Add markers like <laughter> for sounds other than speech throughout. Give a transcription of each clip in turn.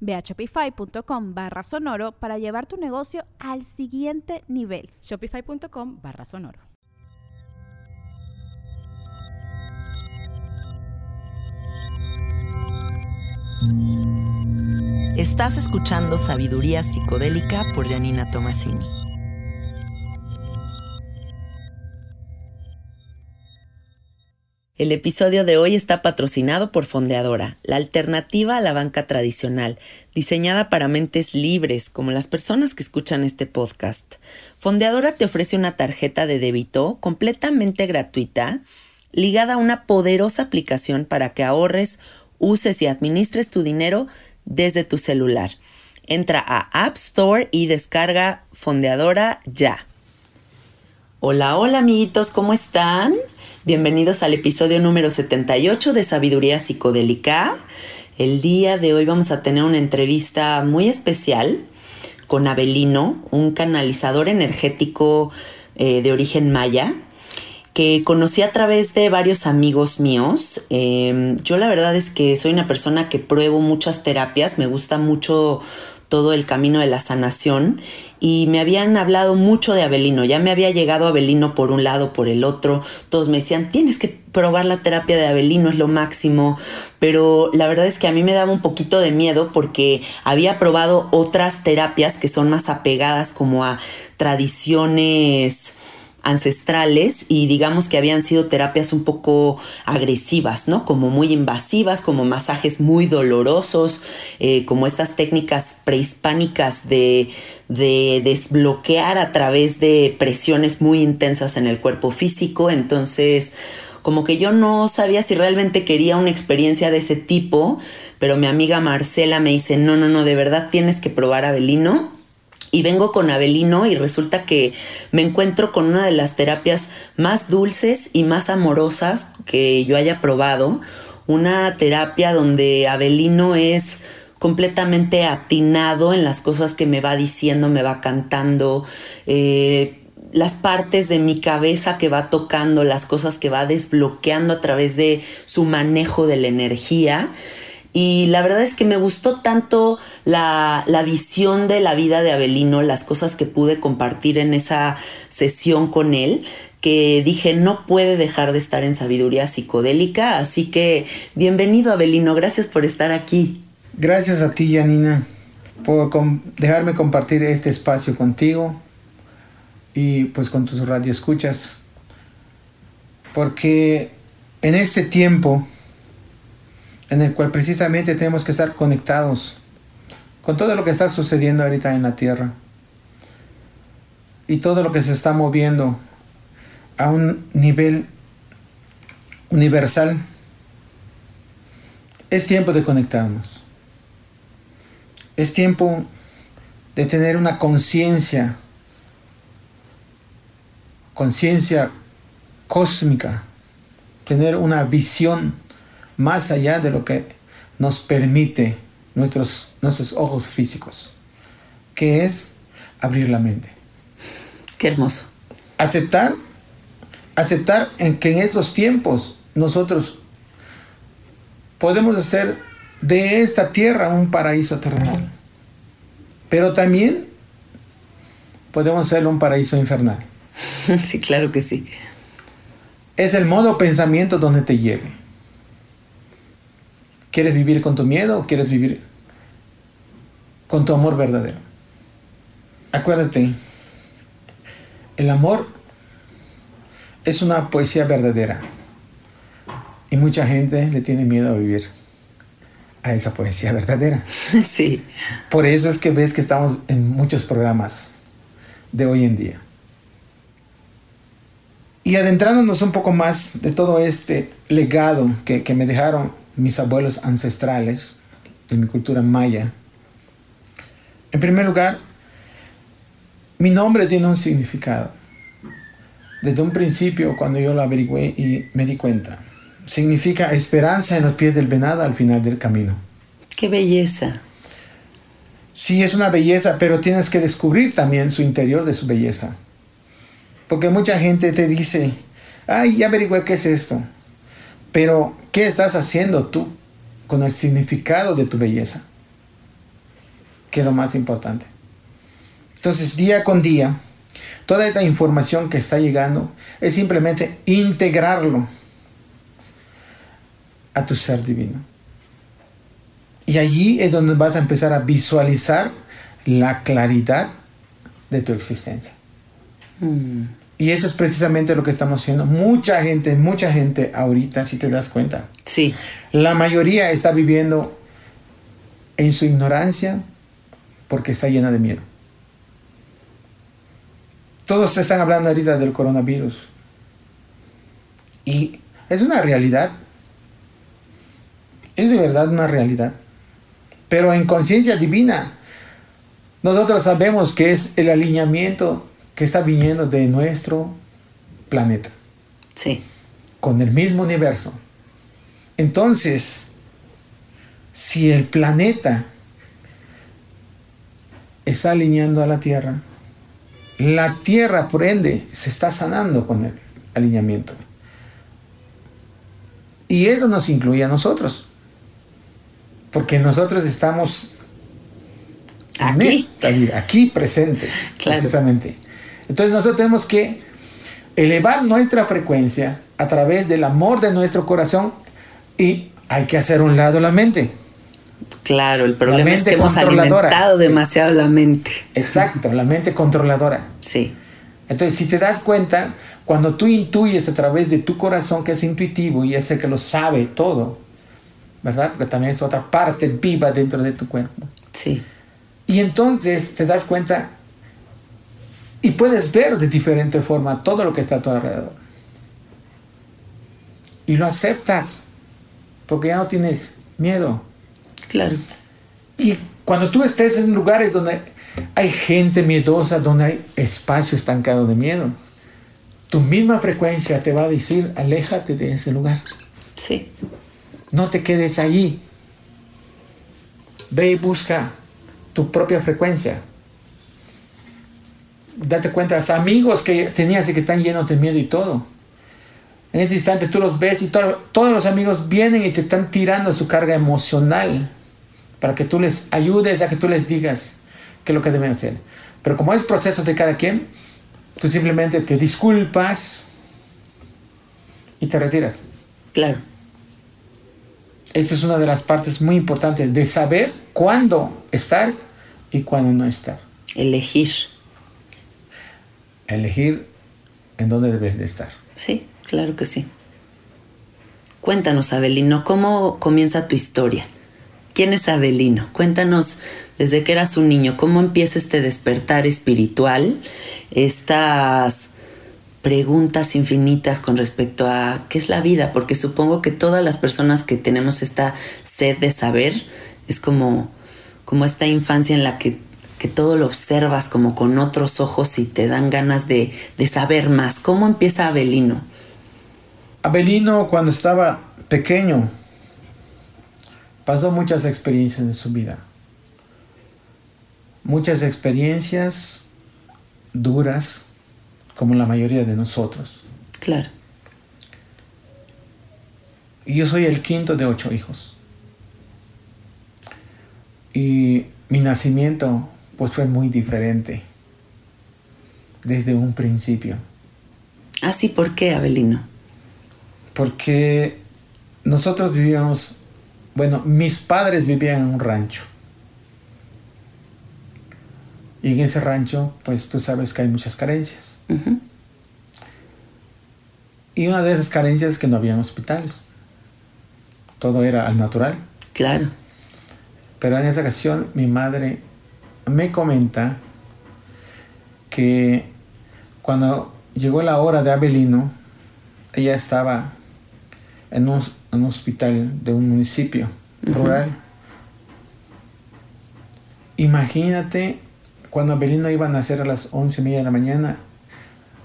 Ve a shopify.com barra sonoro para llevar tu negocio al siguiente nivel. Shopify.com barra sonoro. Estás escuchando Sabiduría Psicodélica por Janina Tomasini. El episodio de hoy está patrocinado por Fondeadora, la alternativa a la banca tradicional, diseñada para mentes libres como las personas que escuchan este podcast. Fondeadora te ofrece una tarjeta de débito completamente gratuita, ligada a una poderosa aplicación para que ahorres, uses y administres tu dinero desde tu celular. Entra a App Store y descarga Fondeadora ya. Hola, hola amiguitos, ¿cómo están? Bienvenidos al episodio número 78 de Sabiduría Psicodélica. El día de hoy vamos a tener una entrevista muy especial con Abelino, un canalizador energético eh, de origen maya que conocí a través de varios amigos míos. Em, yo la verdad es que soy una persona que pruebo muchas terapias, me gusta mucho todo el camino de la sanación y me habían hablado mucho de Abelino, ya me había llegado Abelino por un lado, por el otro, todos me decían, tienes que probar la terapia de Abelino, es lo máximo, pero la verdad es que a mí me daba un poquito de miedo porque había probado otras terapias que son más apegadas como a tradiciones ancestrales y digamos que habían sido terapias un poco agresivas, ¿no? Como muy invasivas, como masajes muy dolorosos, eh, como estas técnicas prehispánicas de, de desbloquear a través de presiones muy intensas en el cuerpo físico. Entonces, como que yo no sabía si realmente quería una experiencia de ese tipo, pero mi amiga Marcela me dice, no, no, no, de verdad tienes que probar Abelino y vengo con Abelino y resulta que me encuentro con una de las terapias más dulces y más amorosas que yo haya probado. Una terapia donde Abelino es completamente atinado en las cosas que me va diciendo, me va cantando, eh, las partes de mi cabeza que va tocando, las cosas que va desbloqueando a través de su manejo de la energía. Y la verdad es que me gustó tanto la, visión de la vida de Abelino, las cosas que pude compartir en esa sesión con él, que dije no puede dejar de estar en sabiduría psicodélica. Así que bienvenido Abelino, gracias por estar aquí. Gracias a ti, Janina, por dejarme compartir este espacio contigo y pues con tus radioescuchas. Porque en este tiempo en el cual precisamente tenemos que estar conectados con todo lo que está sucediendo ahorita en la Tierra y todo lo que se está moviendo a un nivel universal. Es tiempo de conectarnos. Es tiempo de tener una conciencia, conciencia cósmica, tener una visión más allá de lo que nos permite nuestros, nuestros ojos físicos, que es abrir la mente. Qué hermoso. Aceptar, aceptar en que en estos tiempos nosotros podemos hacer de esta tierra un paraíso terrenal, pero también podemos hacerlo un paraíso infernal. <laughs> Sí, claro que sí. Es el modo pensamiento donde te lleve. ¿Quieres vivir con tu miedo o quieres vivir con tu amor verdadero? Acuérdate, el amor es una poesía verdadera. Y mucha gente le tiene miedo a vivir a esa poesía verdadera. <laughs> Sí. Por eso es que ves que estamos en muchos programas de hoy en día. Y adentrándonos un poco más de todo este legado que, que me dejaron mis abuelos ancestrales de mi cultura maya. En primer lugar, mi nombre tiene un significado. Desde un principio, cuando yo lo averigüé y me di cuenta, significa esperanza en los pies del venado al final del camino. Qué belleza. Sí, es una belleza, pero tienes que descubrir también su interior de su belleza. Porque mucha gente te dice, ay, ya averigüé qué es esto. Pero, ¿qué estás haciendo tú con el significado de tu belleza? Que es lo más importante. Entonces, día con día, toda esta información que está llegando es simplemente integrarlo a tu ser divino. Y allí es donde vas a empezar a visualizar la claridad de tu existencia. Mm. Y eso es precisamente lo que estamos haciendo. Mucha gente, mucha gente ahorita, si te das cuenta. Sí. La mayoría está viviendo en su ignorancia porque está llena de miedo. Todos están hablando ahorita del coronavirus. Y es una realidad. Es de verdad una realidad. Pero en conciencia divina, nosotros sabemos que es el alineamiento que está viniendo de nuestro planeta. Sí. Con el mismo universo. Entonces, si el planeta está alineando a la Tierra, la Tierra, por ende, se está sanando con el alineamiento. Y eso nos incluye a nosotros. Porque nosotros estamos en Aquí. esta vida, aquí presente, Claro. precisamente. Entonces nosotros tenemos que elevar nuestra frecuencia a través del amor de nuestro corazón y hay que hacer un lado la mente. Claro, el problema es que hemos alimentado demasiado la mente. Exacto, la mente controladora. Sí. Entonces, si te das cuenta, cuando tú intuyes a través de tu corazón que es intuitivo y es el que lo sabe todo, ¿verdad? Porque también es otra parte viva dentro de tu cuerpo. Sí. Y entonces te das cuenta y puedes ver de diferente forma todo lo que está a tu alrededor. Y lo aceptas, porque ya no tienes miedo. Claro. Y cuando tú estés en lugares donde hay gente miedosa, donde hay espacio estancado de miedo, tu misma frecuencia te va a decir, aléjate de ese lugar. Sí. No te quedes allí. Ve y busca tu propia frecuencia. Date cuenta, amigos que tenías y que están llenos de miedo y todo. En este instante tú los ves y to- todos los amigos vienen y te están tirando su carga emocional para que tú les ayudes, a que tú les digas qué es lo que deben hacer. Pero como es proceso de cada quien, tú simplemente te disculpas y te retiras. Claro. Esa es una de las partes muy importantes de saber cuándo estar y cuándo no estar. Elegir. Elegir en dónde debes de estar. Sí, claro que sí. Cuéntanos, Abelino, ¿cómo comienza tu historia? ¿Quién es Abelino? Cuéntanos desde que eras un niño, ¿cómo empieza este despertar espiritual? Estas preguntas infinitas con respecto a qué es la vida, porque supongo que todas las personas que tenemos esta sed de saber es como, como esta infancia en la que, que todo lo observas como con otros ojos y te dan ganas de, de saber más. ¿Cómo empieza Abelino? Abelino cuando estaba pequeño pasó muchas experiencias en su vida. Muchas experiencias duras, como la mayoría de nosotros. Claro, Y yo soy el quinto de ocho hijos. Y mi nacimiento pues fue muy diferente desde un principio. Ah, sí, ¿por qué, Abelino? Porque nosotros vivíamos, bueno, mis padres vivían en un rancho. Y en ese rancho, pues tú sabes que hay muchas carencias. Y una de esas carencias es que no había hospitales. Todo era al natural. Claro. Pero en esa ocasión mi madre me comenta que cuando llegó la hora de Abelino, ella estaba en un, en un hospital de un municipio rural. Imagínate cuando Abelino iba a nacer a las once y media de la mañana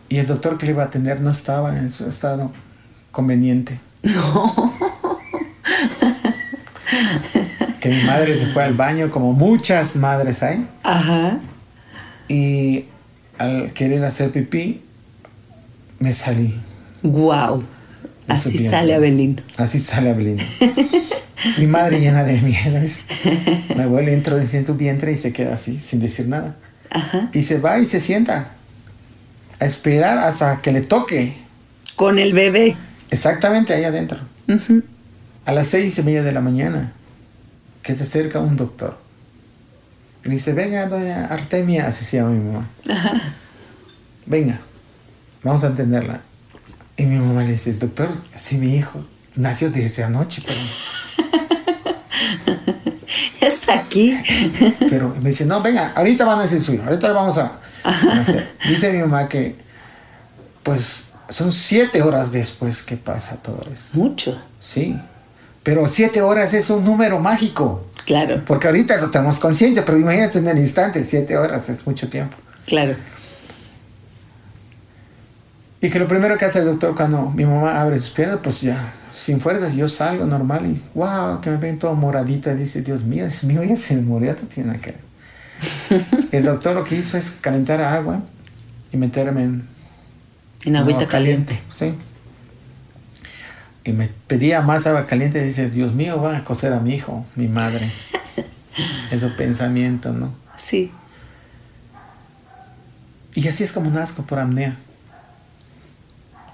y el doctor que le iba a atender no estaba en su estado conveniente. <laughs> <laughs> que mi madre se fue al baño, como muchas madres hay, Ajá. y al querer hacer pipí, me salí. Wow. Así sale Abelino. Así <laughs> sale Abelino. mi madre llena de miedo. es- Mi abuelo entró en su vientre y se queda así, sin decir nada. Ajá. Y se va y se sienta a esperar hasta que le toque. Con el bebé. Exactamente ahí adentro. A las seis y media de la mañana, que se acerca un doctor. Y dice, venga, doña Artemia, así se llama mi mamá. Venga, vamos a atenderla. Y mi mamá le dice, doctor, si mi hijo nació desde anoche, pero... <laughs> Ya está aquí. <laughs> Pero me dice, no, venga, ahorita van a decir suyo, ahorita le vamos a... a hacer". Dice mi mamá que, pues, son siete horas después que pasa todo esto. Mucho. Sí, pero siete horas es un número mágico. Claro, Porque ahorita no tenemos conciencia, pero imagínate en el instante, siete horas es mucho tiempo. claro. Y que lo primero que hace el doctor cuando mi mamá abre sus piernas, pues ya, sin fuerzas, yo salgo normal y wow, que me ven todo moradita. Dice, Dios mío, es mío, ya se murió, tiene que. <laughs> El doctor lo que hizo es calentar agua y meterme en En agüita agua caliente. Sí. Y me pedía más agua caliente y dice, Dios mío, va a coser a mi hijo, mi madre. <laughs> Eso pensamiento, ¿no? Sí. Y así es como nazco por apnea.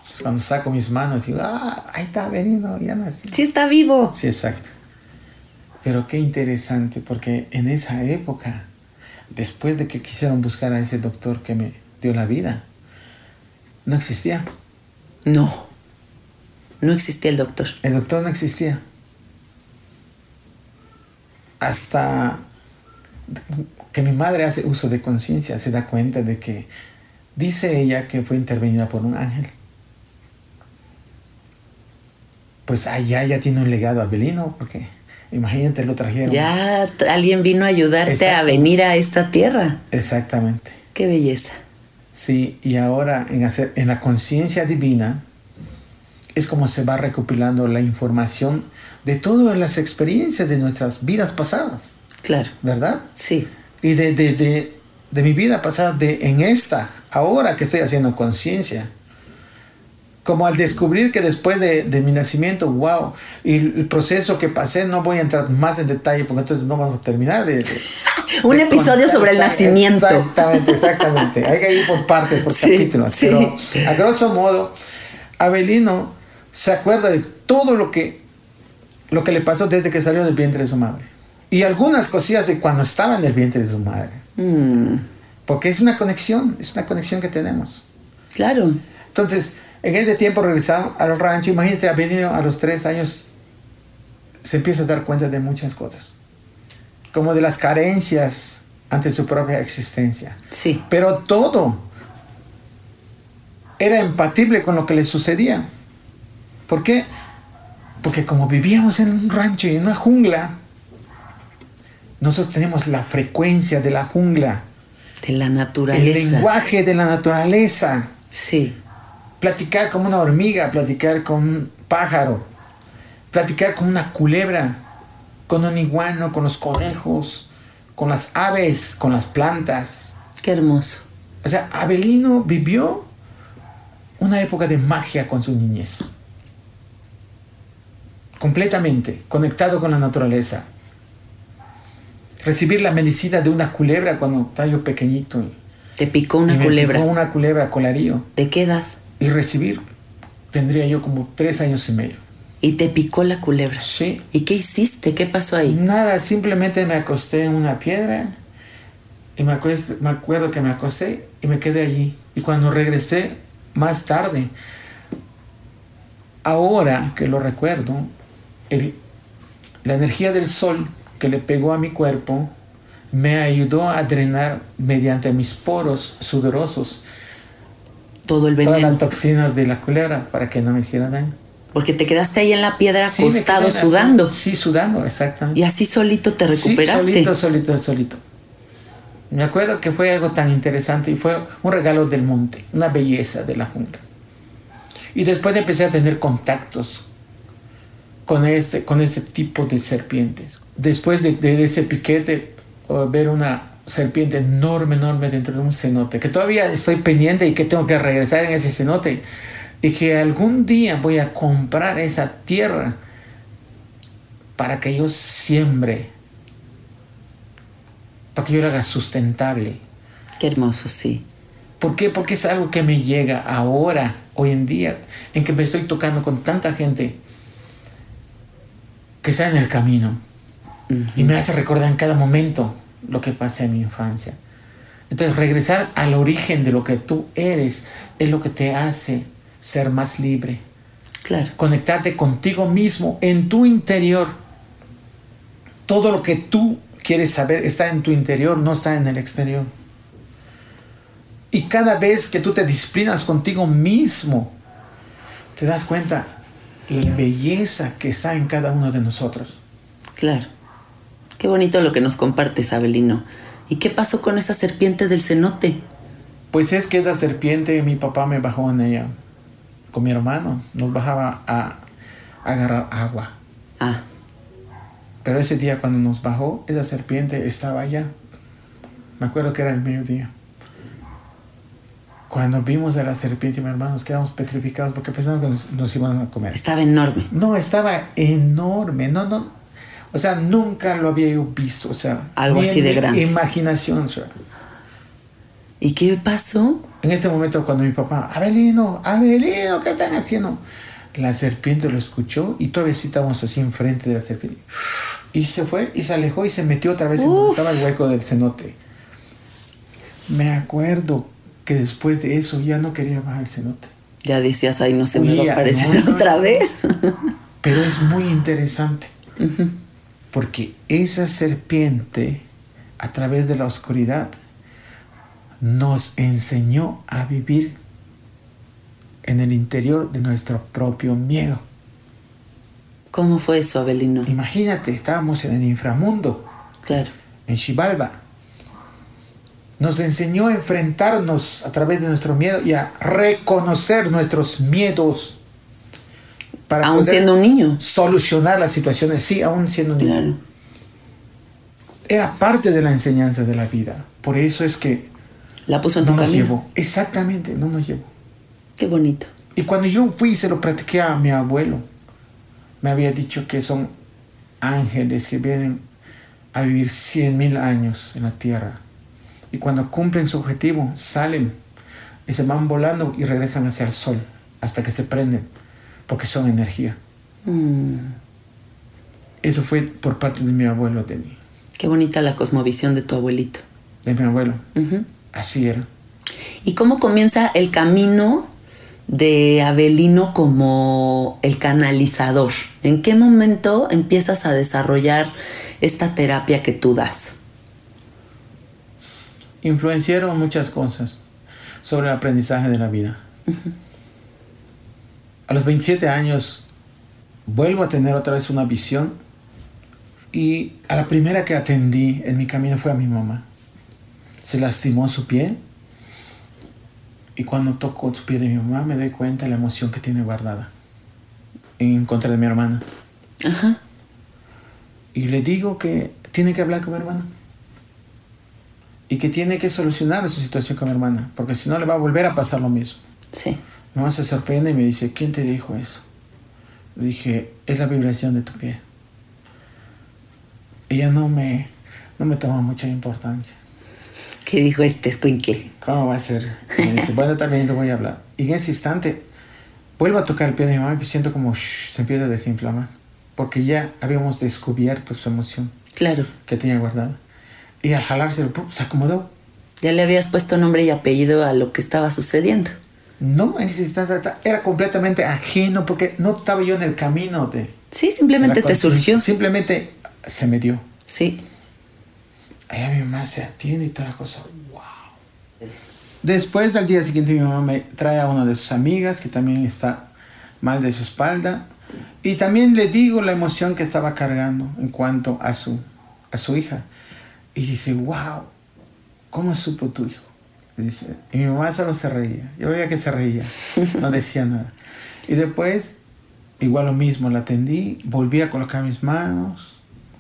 Pues cuando saco mis manos digo, ah, ahí está venido, ya nací. Sí está vivo. Sí, exacto. Pero qué interesante, porque en esa época, después de que quisieron buscar a ese doctor que me dio la vida, no existía. No. No existía el doctor. El doctor no existía. Hasta que mi madre hace uso de conciencia, se da cuenta de que dice ella que fue intervenida por un ángel. Pues allá ya tiene un legado abelino, porque imagínate, lo trajeron. Ya alguien vino a ayudarte a venir a esta tierra. Exactamente. Qué belleza. Sí, y ahora en, hacer, en la conciencia divina es como se va recopilando la información de todas las experiencias de nuestras vidas pasadas, Claro. ¿verdad? Sí. Y de, de, de, de mi vida pasada, de en esta, ahora que estoy haciendo conciencia. Como al descubrir que después de, de mi nacimiento, wow, y el proceso que pasé, no voy a entrar más en detalle porque entonces no vamos a terminar de... <laughs> Un episodio sobre el nacimiento. Exactamente, exactamente. Hay que ir por partes, por <laughs> Sí, capítulos. sí. Pero a grosso modo, Abelino se acuerda de todo lo que, lo que le pasó desde que salió del vientre de su madre. Y algunas cosillas de cuando estaba en el vientre de su madre. Mm, Porque es una conexión, es una conexión que tenemos. claro. Entonces, en ese tiempo regresamos al rancho. Imagínense, Abelino a los tres años se empieza a dar cuenta de muchas cosas. Como de las carencias ante su propia existencia. Sí. Pero todo era empatible con lo que le sucedía. ¿Por qué? Porque como vivíamos en un rancho y en una jungla, nosotros tenemos la frecuencia de la jungla, De la el naturaleza. lenguaje de la naturaleza. Sí. Platicar con una hormiga, platicar con un pájaro, platicar con una culebra, con un iguano, con los conejos, con las aves, con las plantas. Qué hermoso. O sea, Abelino vivió una época de magia con su niñez. Completamente conectado con la naturaleza. Recibir la medicina de una culebra cuando estaba yo pequeñito. y- Te picó y una me culebra. picó una culebra colarío. ¿De qué edad? Y recibir, tendría yo como tres años y medio. Y te picó la culebra. Sí. ¿Y qué hiciste? ¿Qué pasó ahí? Nada, simplemente me acosté en una piedra y me, acuest- me acuerdo que me acosté y me quedé allí. Y cuando regresé más tarde, ahora que lo recuerdo, el- la energía del sol que le pegó a mi cuerpo me ayudó a drenar mediante mis poros sudorosos Todo el toda veneno. la toxina de la culebra para que no me hiciera daño. Porque te quedaste ahí en la piedra Sí, acostado sudando. Sí, sudando, exactamente. Y así solito te recuperaste. Sí, solito, solito, solito. Me acuerdo que fue algo tan interesante y fue un regalo del monte, una belleza de la jungla. Y después empecé a tener contactos con ese, con ese tipo de serpientes. Después de, de ese piquete, ver una serpiente enorme, enorme dentro de un cenote, que todavía estoy pendiente y que tengo que regresar en ese cenote, y que algún día voy a comprar esa tierra para que yo siembre, para que yo lo haga sustentable. Qué hermoso, sí. ¿Por qué? Porque es algo que me llega ahora, hoy en día, en que me estoy tocando con tanta gente que está en el camino y me hace recordar en cada momento lo que pasé en mi infancia. Entonces, regresar al origen de lo que tú eres es lo que te hace ser más libre. Claro. Conectarte contigo mismo en tu interior. Todo lo que tú quieres saber está en tu interior, no está en el exterior. Y cada vez que tú te disciplinas contigo mismo, te das cuenta la belleza que está en cada uno de nosotros. Claro. Qué bonito lo que nos compartes, Abelino. ¿Y qué pasó con esa serpiente del cenote? Pues es que esa serpiente, mi papá me bajó en ella con mi hermano. Nos bajaba a, a agarrar agua. Ah, Pero ese día cuando nos bajó, esa serpiente estaba allá. Me acuerdo que era el mediodía. Cuando vimos a la serpiente, mi hermano, nos quedamos petrificados porque pensamos que nos, nos iban a comer. estaba enorme. No, estaba enorme. No, no. O sea, nunca lo había yo visto. O sea, Algo así de grande. Imaginación. o sea. ¿Y qué pasó? En ese momento, cuando mi papá, Abelino, Abelino, ¿qué están haciendo? La serpiente lo escuchó y todavía sí estábamos así enfrente de la serpiente. Y se fue y se alejó y se metió otra vez en donde Uf. estaba el hueco del cenote. Me acuerdo que después de eso ya no quería bajar el cenote. Ya decías, ay, no se me va a aparecer no, otra vez. Pero es muy interesante porque esa serpiente, a través de la oscuridad, nos enseñó a vivir en el interior de nuestro propio miedo. ¿Cómo fue eso, Abelino? Imagínate, estábamos en el inframundo, Claro. en Xibalba. Nos enseñó a enfrentarnos a través de nuestro miedo y a reconocer nuestros miedos para Aún poder siendo un niño. solucionar las situaciones. Sí, aún siendo un niño. Claro. Era parte de la enseñanza de la vida. Por eso es que La puso en no tu nos camino. llevó. Exactamente, no nos llevó. Qué bonito. Y cuando yo fui y se lo practiqué a mi abuelo, me había dicho que son ángeles que vienen a vivir cien mil años en la tierra. Y cuando cumplen su objetivo, salen y se van volando y regresan hacia el sol hasta que se prenden, porque son energía. Mm, Eso fue por parte de mi abuelo, de qué bonita la cosmovisión de tu abuelito. de mi abuelo. Así era. ¿Y cómo comienza el camino de Abelino como el canalizador? ¿En qué momento empiezas a desarrollar esta terapia que tú das? Influenciaron muchas cosas sobre el aprendizaje de la vida. A los 27 años vuelvo a tener otra vez una visión y a la primera que atendí en mi camino fue a mi mamá. Se lastimó su pie y cuando toco su pie de mi mamá me doy cuenta de la emoción que tiene guardada en contra de mi hermana. Ajá. Y le digo que tiene que hablar con mi hermana. Y que tiene que solucionar su situación con mi hermana. Porque si no le va a volver a pasar lo mismo. Sí. Mi mamá se sorprende y me dice, ¿quién te dijo eso? Le dije, es la vibración de tu pie. Ella no me, no me toma mucha importancia. ¿Qué dijo este escuincle? ¿Cómo va a ser? Me dice, bueno, también te voy a hablar. Y en ese instante, vuelvo a tocar el pie de mi mamá y siento como shh, se empieza a desinflamar. Porque ya habíamos descubierto su emoción Claro. que tenía guardada. Y al jalárselo, ¡pum! se acomodó. Ya le habías puesto nombre y apellido a lo que estaba sucediendo. No, era completamente ajeno porque no estaba yo en el camino de... Sí, simplemente de te surgió. Simplemente se me dio. Sí. Allá mi mamá se atiende y toda la cosa. ¡Wow! Después, al día siguiente, mi mamá me trae a una de sus amigas que también está mal de su espalda. Y también le digo la emoción que estaba cargando en cuanto a su, a su hija. Y dice, wow, ¿cómo supo tu hijo? Y, dice, y mi mamá solo se reía. Yo veía que se reía, no <laughs> decía nada. Y después, igual lo mismo, la atendí, volví a colocar mis manos,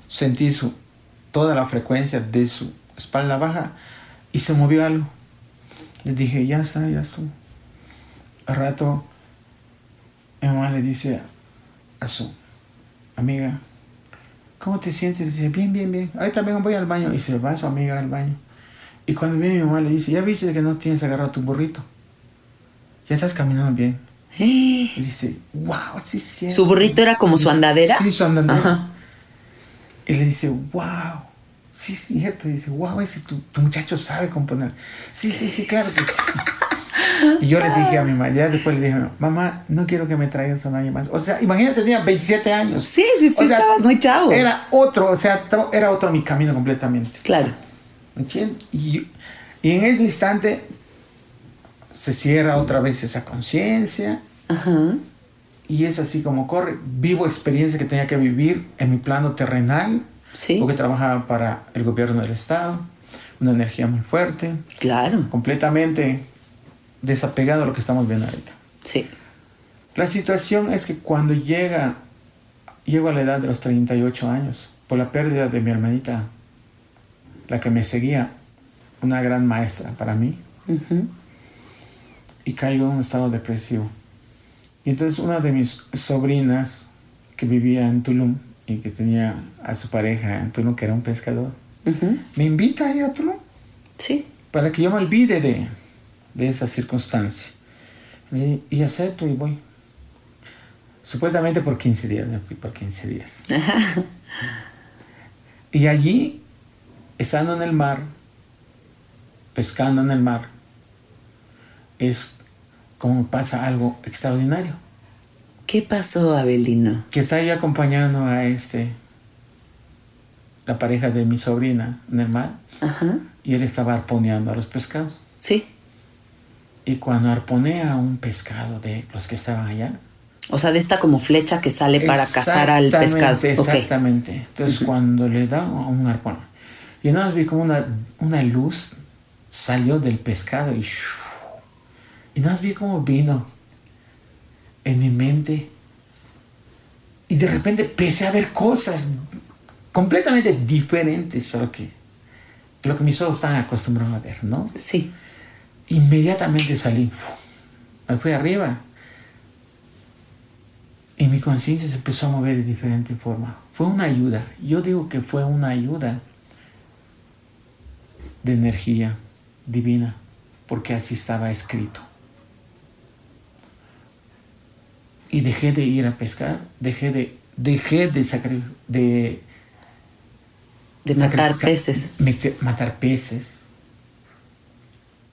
sentí su, toda la frecuencia de su espalda baja y se movió algo. Le dije, ya está, ya está. Al rato, mi mamá le dice a su amiga, ¿cómo te sientes? Le dice, bien, bien, bien. Ahí también voy al baño. Y se va su amiga al baño. Y cuando viene mi mamá le dice, ¿ya viste que no tienes agarrado tu burrito? Ya estás caminando bien. <gasps> Y dice, wow, sí, sí. ¿Su burrito era como su andadera? Sí, su andadera. Ajá. Y le dice, wow, sí, es cierto. Y dice, wow, ese tu, tu muchacho sabe componer. Sí, sí, sí, claro que sí. <laughs> Y yo le dije a mi mamá, ya después le dije, a mamá, no quiero que me traigas un año más. O sea, imagínate, tenía 27 años. Sí, sí, sí, O sea, estabas muy chavo. Era otro, o sea, era otro mi camino completamente. Claro. ¿Entiendes? Y, y en ese instante se cierra otra vez esa conciencia Ajá. y es así como corre. Vivo experiencia que tenía que vivir en mi plano terrenal, Sí. porque trabajaba para el gobierno del estado, una energía muy fuerte, Claro. completamente desapegado a lo que estamos viendo ahorita. Sí. La situación es que cuando llega, llego a la edad de los 38 años, por la pérdida de mi hermanita, la que me seguía, una gran maestra para mí, y caigo en un estado depresivo. Y entonces una de mis sobrinas, que vivía en Tulum y que tenía a su pareja en Tulum, que era un pescador, me invita a ir a Tulum Sí. para que yo me olvide de, de esa circunstancia. Y, y acepto y voy. Supuestamente por 15 días, me fui por 15 días. <laughs> Y allí, estando en el mar, pescando en el mar, es como pasa algo extraordinario. ¿Qué pasó, Abelino? Que está ahí acompañando a este, la pareja de mi sobrina en el mar, Ajá. y él estaba arponeando a los pescados. Sí. Y cuando arponea un pescado de los que estaban allá, O sea, de esta como flecha que sale para cazar al pescado. Exactamente, Ok. Exactamente. Entonces, cuando le da un arpón, y nada más vi como una, una luz salió del pescado y, y nada más vi como vino en mi mente. Y de repente empecé a ver cosas completamente diferentes a lo que, lo que mis ojos están acostumbrados a ver, ¿no? Sí. Inmediatamente salí, me fui arriba. Y mi conciencia se empezó a mover de diferente forma. Fue una ayuda. Yo digo que fue una ayuda de energía divina, porque así estaba escrito. Y dejé de ir a pescar, dejé de, dejé de, sacri- de, De matar peces. matar peces.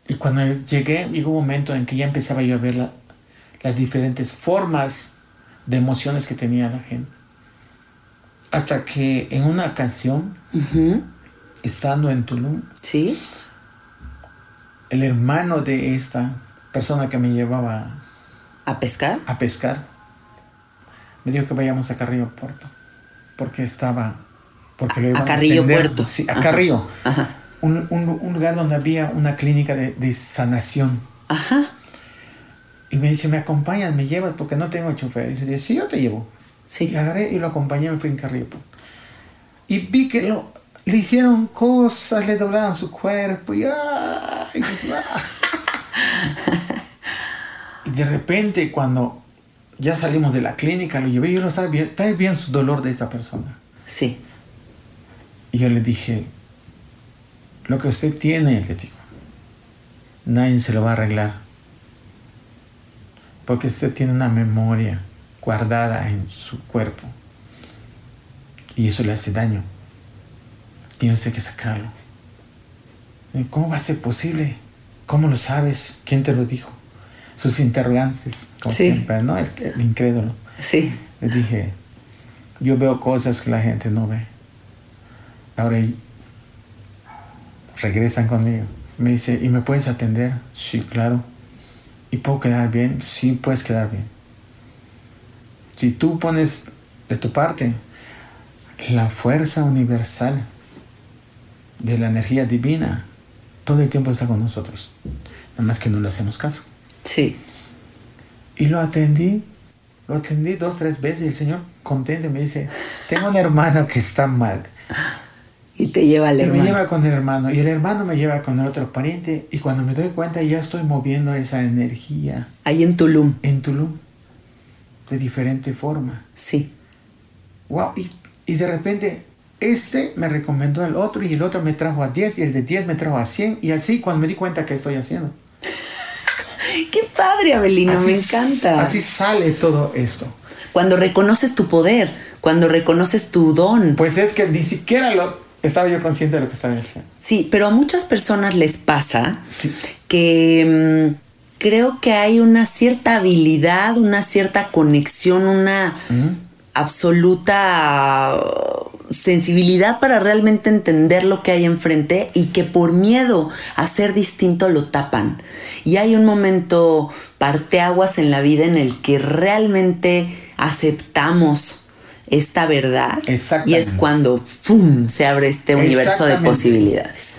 Y cuando llegué, llegó un momento en que ya empezaba yo a ver la- las diferentes formas de emociones que tenía la gente. Hasta que en una ocasión, Ujú. estando en Tulum, Sí. el hermano de esta persona que me llevaba ¿A pescar? a pescar me dijo que vayamos a Carrillo Puerto porque estaba porque lo A- a iban Carrillo atender. Puerto. sí a Ajá. Carrillo Ajá. Un, un- un lugar donde había una clínica de, de sanación Ajá. y me dice me acompañas me llevas porque no tengo chofer y le dije sí yo te llevo Sí. y agarré y lo acompañé me fui en Puerto y vi que lo le hicieron cosas le doblaron su cuerpo y ay. Y de repente, cuando ya salimos de la clínica, lo llevé, yo no estaba bien, estaba bien su dolor de esta persona. Sí. Y yo le dije, lo que usted tiene, le digo, nadie se lo va a arreglar. Porque usted tiene una memoria guardada en su cuerpo. Y eso le hace daño. Tiene usted que sacarlo. ¿Cómo va a ser posible? ¿Cómo lo sabes? ¿Quién te lo dijo? sus interrogantes, como Sí. siempre, ¿no? El, el incrédulo. Sí. Le dije, yo veo cosas que la gente no ve. Ahora regresan conmigo. Me dice, ¿y me puedes atender? Sí, claro. ¿Y puedo quedar bien? Sí, puedes quedar bien. Si tú pones de tu parte la fuerza universal de la energía divina, todo el tiempo está con nosotros. Nada más que no le hacemos caso. Sí. Y lo atendí, lo atendí dos, tres veces y el Señor contento me dice, tengo un hermano que está mal. Y te lleva al Y me lleva con el hermano y el hermano me lleva con el otro pariente y cuando me doy cuenta ya estoy moviendo esa energía Ahí en Tulum. en Tulum de diferente forma. Sí. Wow, y, y de repente este me recomendó al otro y el otro me trajo a 10 y el de 10 me trajo a 100 y así cuando me di cuenta que estoy haciendo. <laughs> Qué padre, Abelino, así, me encanta. Así sale todo esto. Cuando reconoces tu poder, cuando reconoces tu don. Pues es que ni siquiera lo estaba yo consciente de lo que estaba haciendo. Sí, pero a muchas personas les pasa Sí. que mm, creo que hay una cierta habilidad, una cierta conexión, una absoluta sensibilidad para realmente entender lo que hay enfrente y que por miedo a ser distinto lo tapan. Y hay un momento parteaguas en la vida en el que realmente aceptamos esta verdad y es cuando ¡pum! se abre este universo de posibilidades.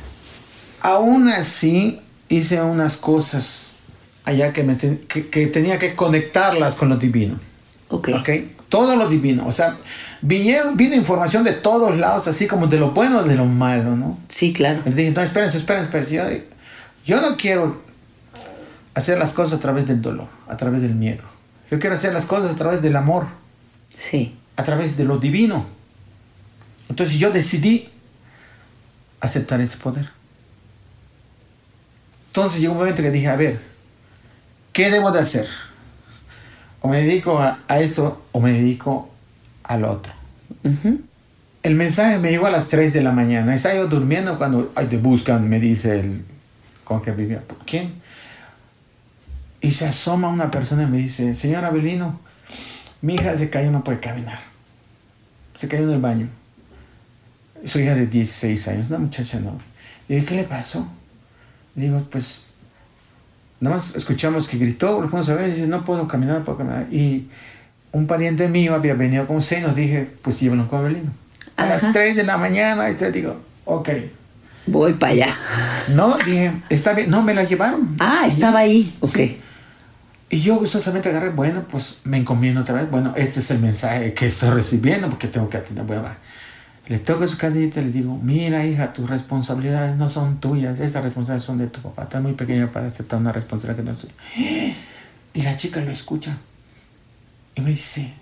Aún así, hice unas cosas allá que, me te- que, que tenía que conectarlas con lo divino. Ok. ¿Ok? Todo lo divino. O sea, vinieron, vino información de todos lados, así como de lo bueno de lo malo, ¿no? Sí, claro. Le dije, no, espérense, espérense, espérense. Yo, yo no quiero hacer las cosas a través del dolor, a través del miedo. Yo quiero hacer las cosas a través del amor, Sí. A través de lo divino. Entonces yo decidí aceptar ese poder. Entonces llegó un momento que dije, a ver, ¿qué debo de hacer? O me dedico a, a esto o me dedico al otro. El mensaje me llegó a las 3 de la mañana. Estaba yo durmiendo cuando ay, te buscan, me dice el con que vivía. ¿Quién? Y se asoma una persona y me dice, señor Abelino, mi hija se cayó, no puede caminar. Se cayó en el baño. Su hija de 16 años, una muchacha no. Y dije, ¿qué le pasó? Le digo, pues, nada más escuchamos que gritó, lo fuimos a ver y dice, no puedo caminar, no puedo caminar. Y un pariente mío había venido con senos, dije, pues llévenlo con Abelino. A Ajá. las 3 de la mañana, y te digo, ok. Voy para allá. No, dije, está bien, no, me la llevaron. Ah, estaba ahí. Ok. Sí. Y yo gustosamente agarré, bueno, pues me encomiendo otra vez. Bueno, este es el mensaje que estoy recibiendo porque tengo que atender. Voy a. Le toco su cadita y le digo, mira hija, tus responsabilidades no son tuyas, esas responsabilidades son de tu papá. Estás muy pequeña para aceptar una responsabilidad que no es tuya. Y la chica lo escucha y me dice,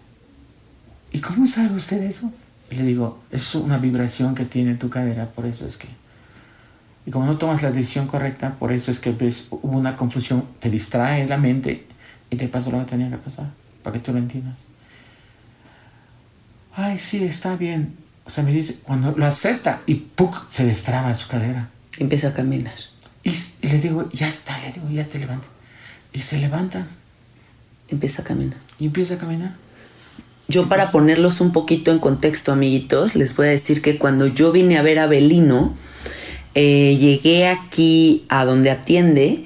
¿y cómo sabe usted eso? Y le digo, es una vibración que tiene tu cadera, por eso es que... Y como no tomas la decisión correcta, por eso es que ves, una confusión, te distrae la mente y te pasa lo que tenía que pasar, para que tú lo entiendas. Ay, sí, está bien. O sea, me dice, cuando lo acepta y ¡puc! se destraba su cadera. Empieza a caminar. Y, y le digo, ya está, le digo, ya te levanta. Y se levanta Empieza a caminar. y empieza a caminar. Yo para ponerlos un poquito en contexto, amiguitos, les voy a decir que cuando yo vine a ver a Belino, eh, llegué aquí a donde atiende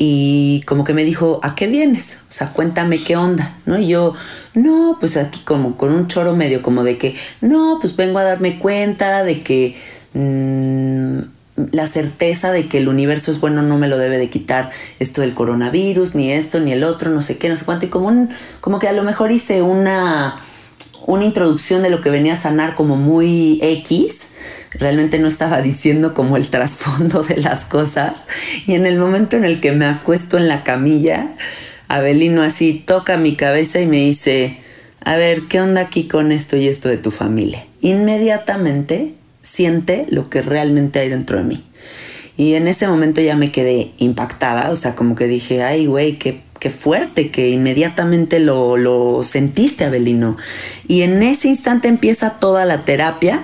y como que me dijo, ¿a qué vienes? O sea, cuéntame qué onda, ¿no? Y yo, no, pues aquí como con un choro medio como de que, no, pues vengo a darme cuenta de que mm, la certeza de que el universo es bueno no me lo debe de quitar esto del coronavirus, ni esto, ni el otro, no sé qué, no sé cuánto. Y como, un, como que a lo mejor hice una, una introducción de lo que venía a sanar como muy X. Realmente no estaba diciendo como el trasfondo de las cosas. Y en el momento en el que me acuesto en la camilla, Abelino así toca mi cabeza y me dice, a ver, ¿qué onda aquí con esto y esto de tu familia? Inmediatamente siente lo que realmente hay dentro de mí. Y en ese momento ya me quedé impactada, o sea, como que dije, ay, güey, qué, qué fuerte, que inmediatamente lo, lo sentiste, Abelino. Y en ese instante empieza toda la terapia,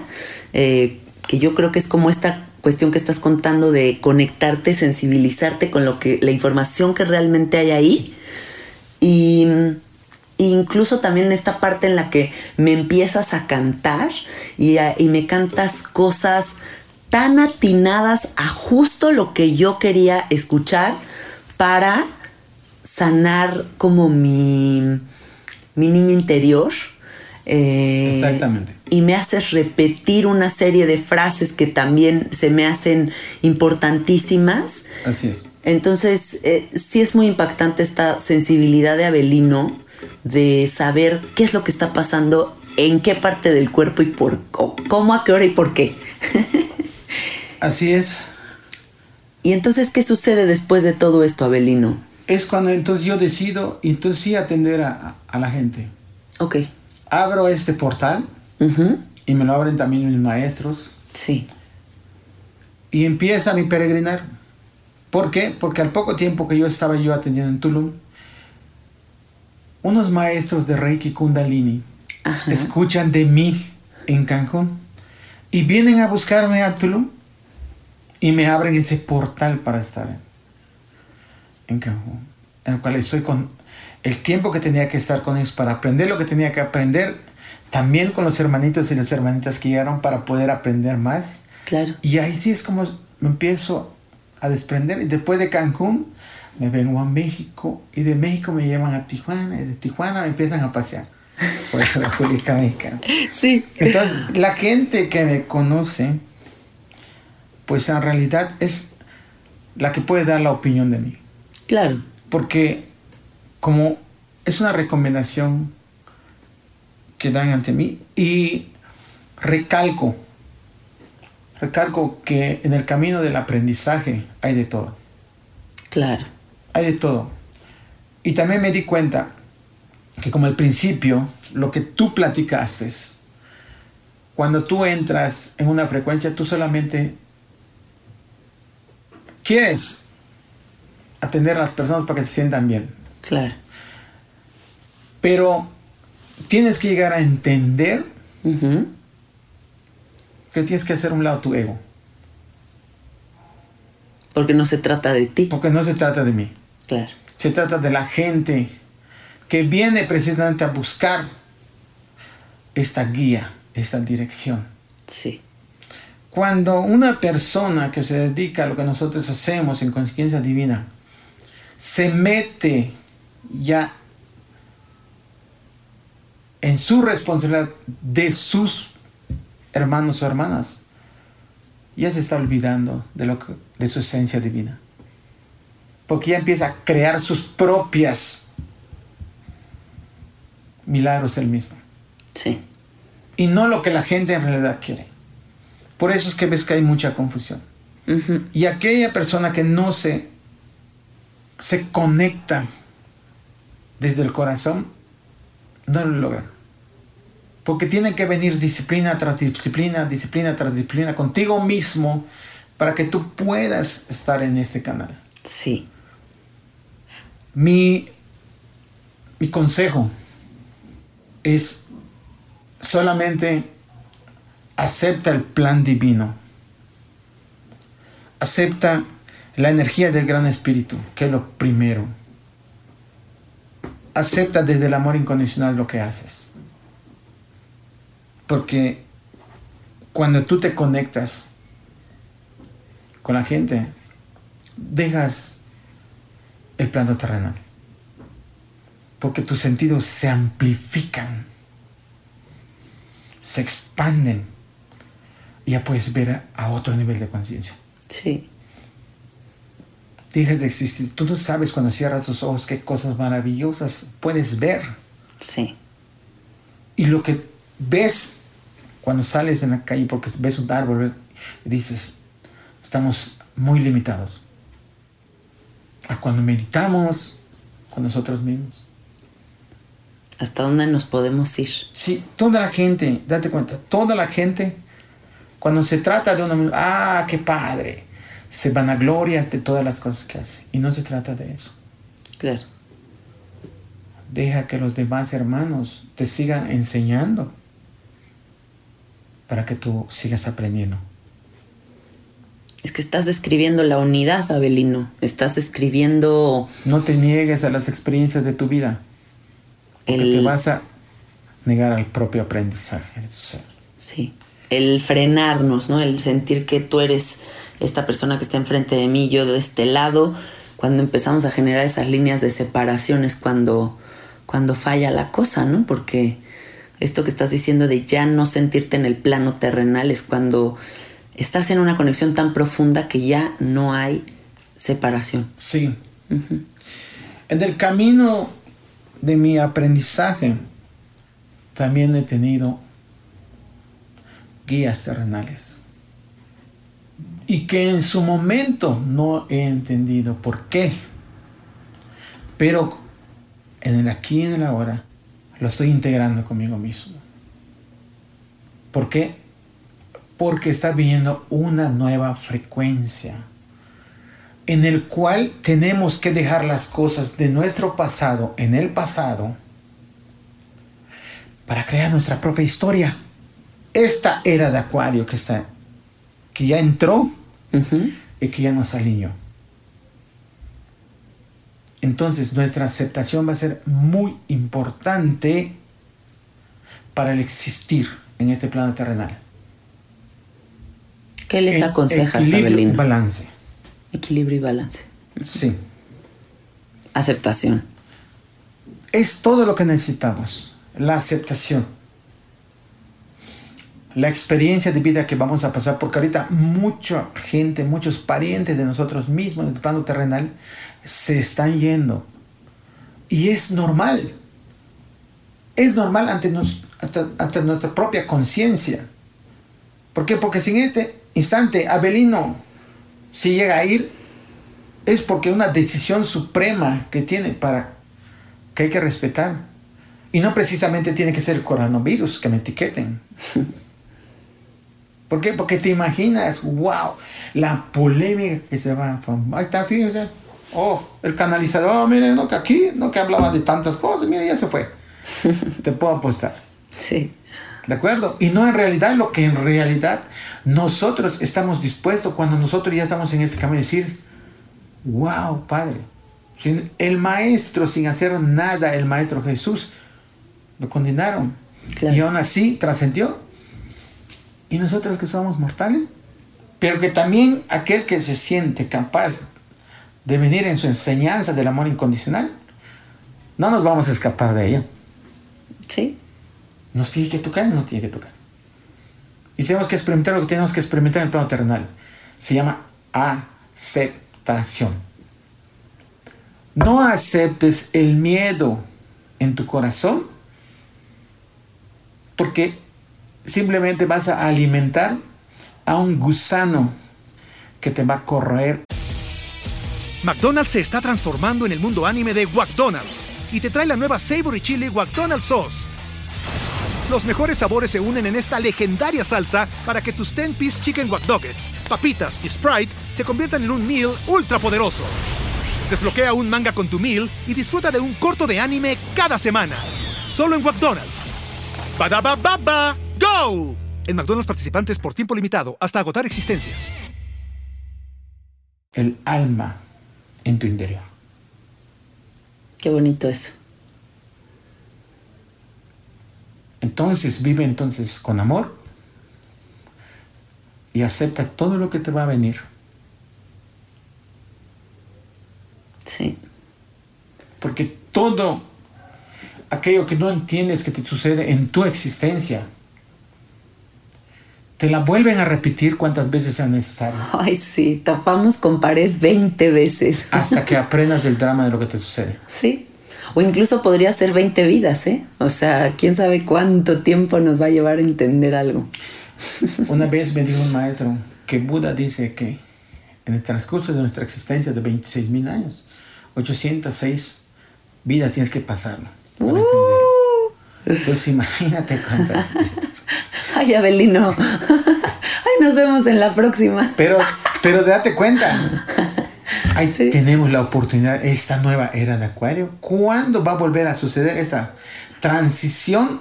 eh, que yo creo que es como esta cuestión que estás contando de conectarte, sensibilizarte con lo que la información que realmente hay ahí. Y incluso también esta parte en la que me empiezas a cantar y, y me cantas cosas tan atinadas a justo lo que yo quería escuchar para sanar como mi, mi niña interior. Eh, Exactamente. Y me haces repetir una serie de frases que también se me hacen importantísimas. Así es. Entonces, eh, sí es muy impactante esta sensibilidad de Abelino de saber qué es lo que está pasando, en qué parte del cuerpo y por cómo, a qué hora y por qué. <laughs> Así es. ¿Y entonces qué sucede después de todo esto, Abelino? Es cuando entonces yo decido, entonces sí atender a, la gente. Ok. Abro este portal y me lo abren también mis maestros. Sí. Y empieza mi peregrinar. ¿Por qué? Porque al poco tiempo que yo estaba yo atendiendo en Tulum, unos maestros de Reiki Kundalini escuchan de mí en Cancún y vienen a buscarme a Tulum y me abren ese portal para estar en, Cancún, en el cual estoy con el tiempo que tenía que estar con ellos para aprender lo que tenía que aprender, también con los hermanitos y las hermanitas que llegaron para poder aprender más. Claro. Y ahí sí es como me empiezo a desprender. Y después de Cancún, me vengo a México y de México me llevan a Tijuana y de Tijuana me empiezan a pasear por la República Mexicana. <laughs> Sí. Entonces, la gente que me conoce pues en realidad es la que puede dar la opinión de mí. Claro. Porque como es una recomendación que dan ante mí y recalco, recalco que en el camino del aprendizaje hay de todo. Claro. Hay de todo. Y también me di cuenta que como al principio, lo que tú platicaste, cuando tú entras en una frecuencia, tú solamente quieres atender a las personas para que se sientan bien. Claro. Pero tienes que llegar a entender que tienes que hacer un lado tu ego. Porque no se trata de ti. Porque no se trata de mí. Claro. Se trata de la gente que viene precisamente a buscar esta guía, esta dirección. Sí. Cuando una persona que se dedica a lo que nosotros hacemos en conciencia divina se mete ya en su responsabilidad de sus hermanos o hermanas, ya se está olvidando de, lo de su esencia divina. Porque ya empieza a crear sus propias milagros él mismo. Sí. Y no lo que la gente en realidad quiere. Por eso es que ves que hay mucha confusión. Y aquella persona que no se, se conecta desde el corazón, no lo logra. Porque tiene que venir disciplina tras disciplina, disciplina tras disciplina contigo mismo para que tú puedas estar en este canal. Sí. Mi, mi consejo es solamente acepta el plan divino. Acepta la energía del gran espíritu, que es lo primero. Acepta desde el amor incondicional lo que haces. Porque cuando tú te conectas con la gente, dejas el plano terrenal. Porque tus sentidos se amplifican, se expanden ya puedes ver a otro nivel de conciencia. Sí. Dejas de existir. Tú no sabes cuando cierras tus ojos qué cosas maravillosas puedes ver. Sí. Y lo que ves cuando sales en la calle porque ves un árbol, dices, estamos muy limitados. A cuando meditamos con nosotros mismos. ¿Hasta dónde nos podemos ir? Sí, toda la gente, date cuenta, toda la gente cuando se trata de una... Ah, qué padre. Se vanagloria de todas las cosas que hace. Y no se trata de eso. Claro. Deja que los demás hermanos te sigan enseñando para que tú sigas aprendiendo. Es que estás describiendo la unidad, Abelino. Estás describiendo... No te niegues a las experiencias de tu vida. Porque El- te vas a negar al propio aprendizaje de tu ser. Sí, el frenarnos, ¿no? El sentir que tú eres esta persona que está enfrente de mí, yo de este lado. Cuando empezamos a generar esas líneas de separación es cuando, cuando falla la cosa, ¿no? Porque esto que estás diciendo de ya no sentirte en el plano terrenal es cuando estás en una conexión tan profunda que ya no hay separación. Sí. En el camino de mi aprendizaje también he tenido guías terrenales. Y que en su momento no he entendido por qué. Pero en el aquí y en el ahora lo estoy integrando conmigo mismo. ¿Por qué? Porque está viniendo una nueva frecuencia en el cual tenemos que dejar las cosas de nuestro pasado en el pasado para crear nuestra propia historia. Esta era de Acuario que está que ya entró y que ya nos alineó. Entonces nuestra aceptación va a ser muy importante para el existir en este plano terrenal. ¿Qué les En aconsejas, equilibrio y balance. Equilibrio y balance. Sí. Aceptación. Es todo lo que necesitamos. La aceptación. La experiencia de vida que vamos a pasar, porque ahorita mucha gente, muchos parientes de nosotros mismos en el plano terrenal se están yendo. Y es normal. Es normal ante, nos- ante- ante nuestra propia conciencia. ¿Por qué? Porque si en este instante Abelino si llega a ir, es porque una decisión suprema que tiene para que hay que respetar. Y no precisamente tiene que ser coronavirus que me etiqueten. <laughs> ¿Por qué? Porque te imaginas, wow, la polémica que se va a formar. Ahí está, fíjense. Oh, el canalizador, miren, no que aquí, no que hablaba de tantas cosas, miren, ya se fue. <laughs> te puedo apostar. Sí. ¿De acuerdo? Y no en realidad lo que en realidad nosotros estamos dispuestos cuando nosotros ya estamos en este camino, decir, wow, Padre, sin el maestro, sin hacer nada, el maestro Jesús, lo condenaron. Claro. Y aún así trascendió. Y nosotros que somos mortales, pero que también aquel que se siente capaz de venir en su enseñanza del amor incondicional, no nos vamos a escapar de ella. Sí. Nos tiene que tocar, nos tiene que tocar. Y tenemos que experimentar lo que tenemos que experimentar en el plano terrenal. Se llama aceptación. No aceptes el miedo en tu corazón porque simplemente vas a alimentar a un gusano que te va a corroer McDonald's se está transformando en el mundo anime de McDonald's y te trae la nueva Savory Chili McDonald's Sauce. Los mejores sabores se unen en esta legendaria salsa para que tus 10-piece chicken wack papitas y Sprite se conviertan en un meal ultra poderoso. Desbloquea un manga con tu meal y disfruta de un corto de anime cada semana. Solo en McDonald's. ba go! En McDonald's participantes por tiempo limitado hasta agotar existencias. el alma en tu interior. Qué bonito eso. Entonces vive entonces con amor y acepta todo lo que te va a venir. Sí. Porque todo aquello que no entiendes que te sucede en tu existencia, te la vuelven a repetir cuantas veces sea necesario. Ay, sí, tapamos con pared 20 veces. Hasta que <laughs> aprendas del drama de lo que te sucede. Sí. O incluso podría ser 20 vidas, ¿eh? O sea, quién sabe cuánto tiempo nos va a llevar a entender algo. <laughs> Una vez me dijo un maestro que Buda dice que en el transcurso de nuestra existencia de 26 mil años, 806 vidas tienes que pasarlo. Para entenderlo. Pues imagínate cuántas. <laughs> <laughs> Ay, Abelino. <laughs> Ay, nos vemos en la próxima. Pero, pero date cuenta. Ahí Sí. tenemos la oportunidad, esta nueva era de Acuario. ¿Cuándo va a volver a suceder esa transición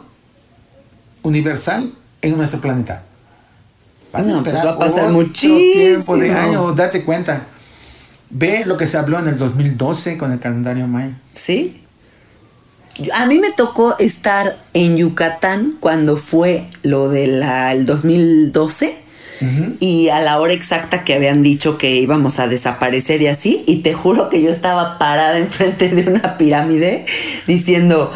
universal en nuestro planeta? Vas a No, pues va a pasar muchísimo. tiempo de años, date cuenta. Ve lo que se habló en el 2012 con el calendario maya. ¿Sí? A mí me tocó estar en Yucatán cuando fue lo del 2012 y a la hora exacta que habían dicho que íbamos a desaparecer y así, y te juro que yo estaba parada <laughs> enfrente de una pirámide diciendo...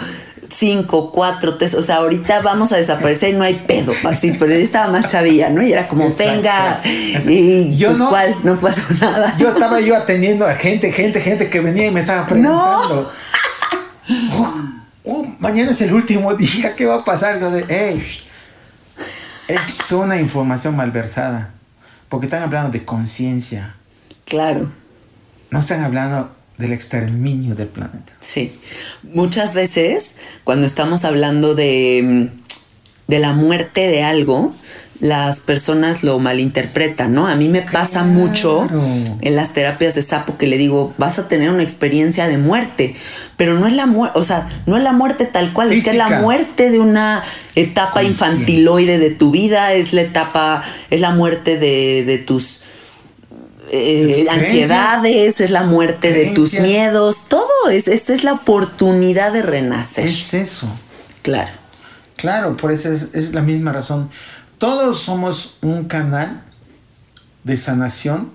Cinco, cuatro, tres, o sea, ahorita vamos a desaparecer y no hay pedo, así, pero yo estaba más chavilla, ¿no? Y era como, Exacto. venga, y Yo pues no- no pasó nada. Yo estaba yo atendiendo a gente, gente, gente que venía y me estaba <laughs> preguntando. "Oh, oh, mañana es el último día, ¿qué va a pasar? Entonces, es una información malversada. Porque están hablando de conciencia. Claro. No están hablando del exterminio del planeta. Sí. Muchas veces, cuando estamos hablando de, mm, de la muerte de algo, las personas lo malinterpretan, ¿no? A mí me pasa Claro. mucho en las terapias de sapo que le digo, vas a tener una experiencia de muerte, pero no es la muerte, o sea, no es la muerte tal cual, es que es la muerte de una etapa infantiloide de tu vida, es la etapa, es la muerte de, de tus eh, ansiedades, es la muerte de tus miedos, todo es, esta es la oportunidad de renacer. Es eso. Claro, Claro, por eso es, es la misma razón. Todos somos un canal de sanación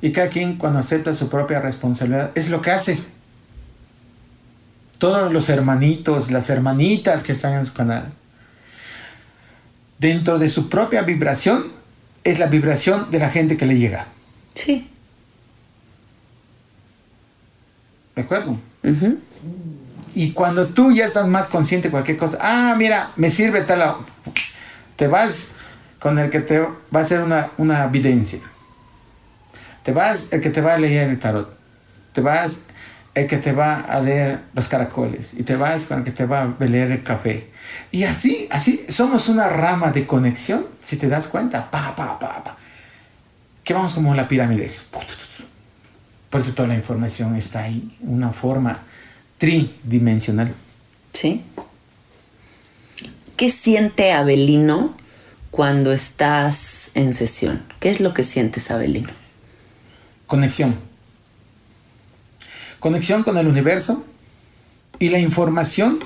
y cada quien cuando acepta su propia responsabilidad es lo que hace. Todos los hermanitos, las hermanitas que están en su canal, dentro de su propia vibración, es la vibración de la gente que le llega. sí. ¿De acuerdo? Y cuando tú ya estás más consciente de cualquier cosa, ah, mira, me sirve tal, te vas con el que te va a hacer una, una evidencia. Te vas el que te va a leer el tarot. Te vas el que te va a leer los caracoles. Y te vas con el que te va a leer el café. Y así, así, somos una rama de conexión, si te das cuenta. Pa, pa, pa, pa. Que vamos como la pirámide. Por eso toda la información está ahí. Una forma tridimensional. Sí. ¿Qué siente Abelino cuando estás en sesión? ¿Qué es lo que sientes, Abelino? Conexión. Conexión con el universo y la información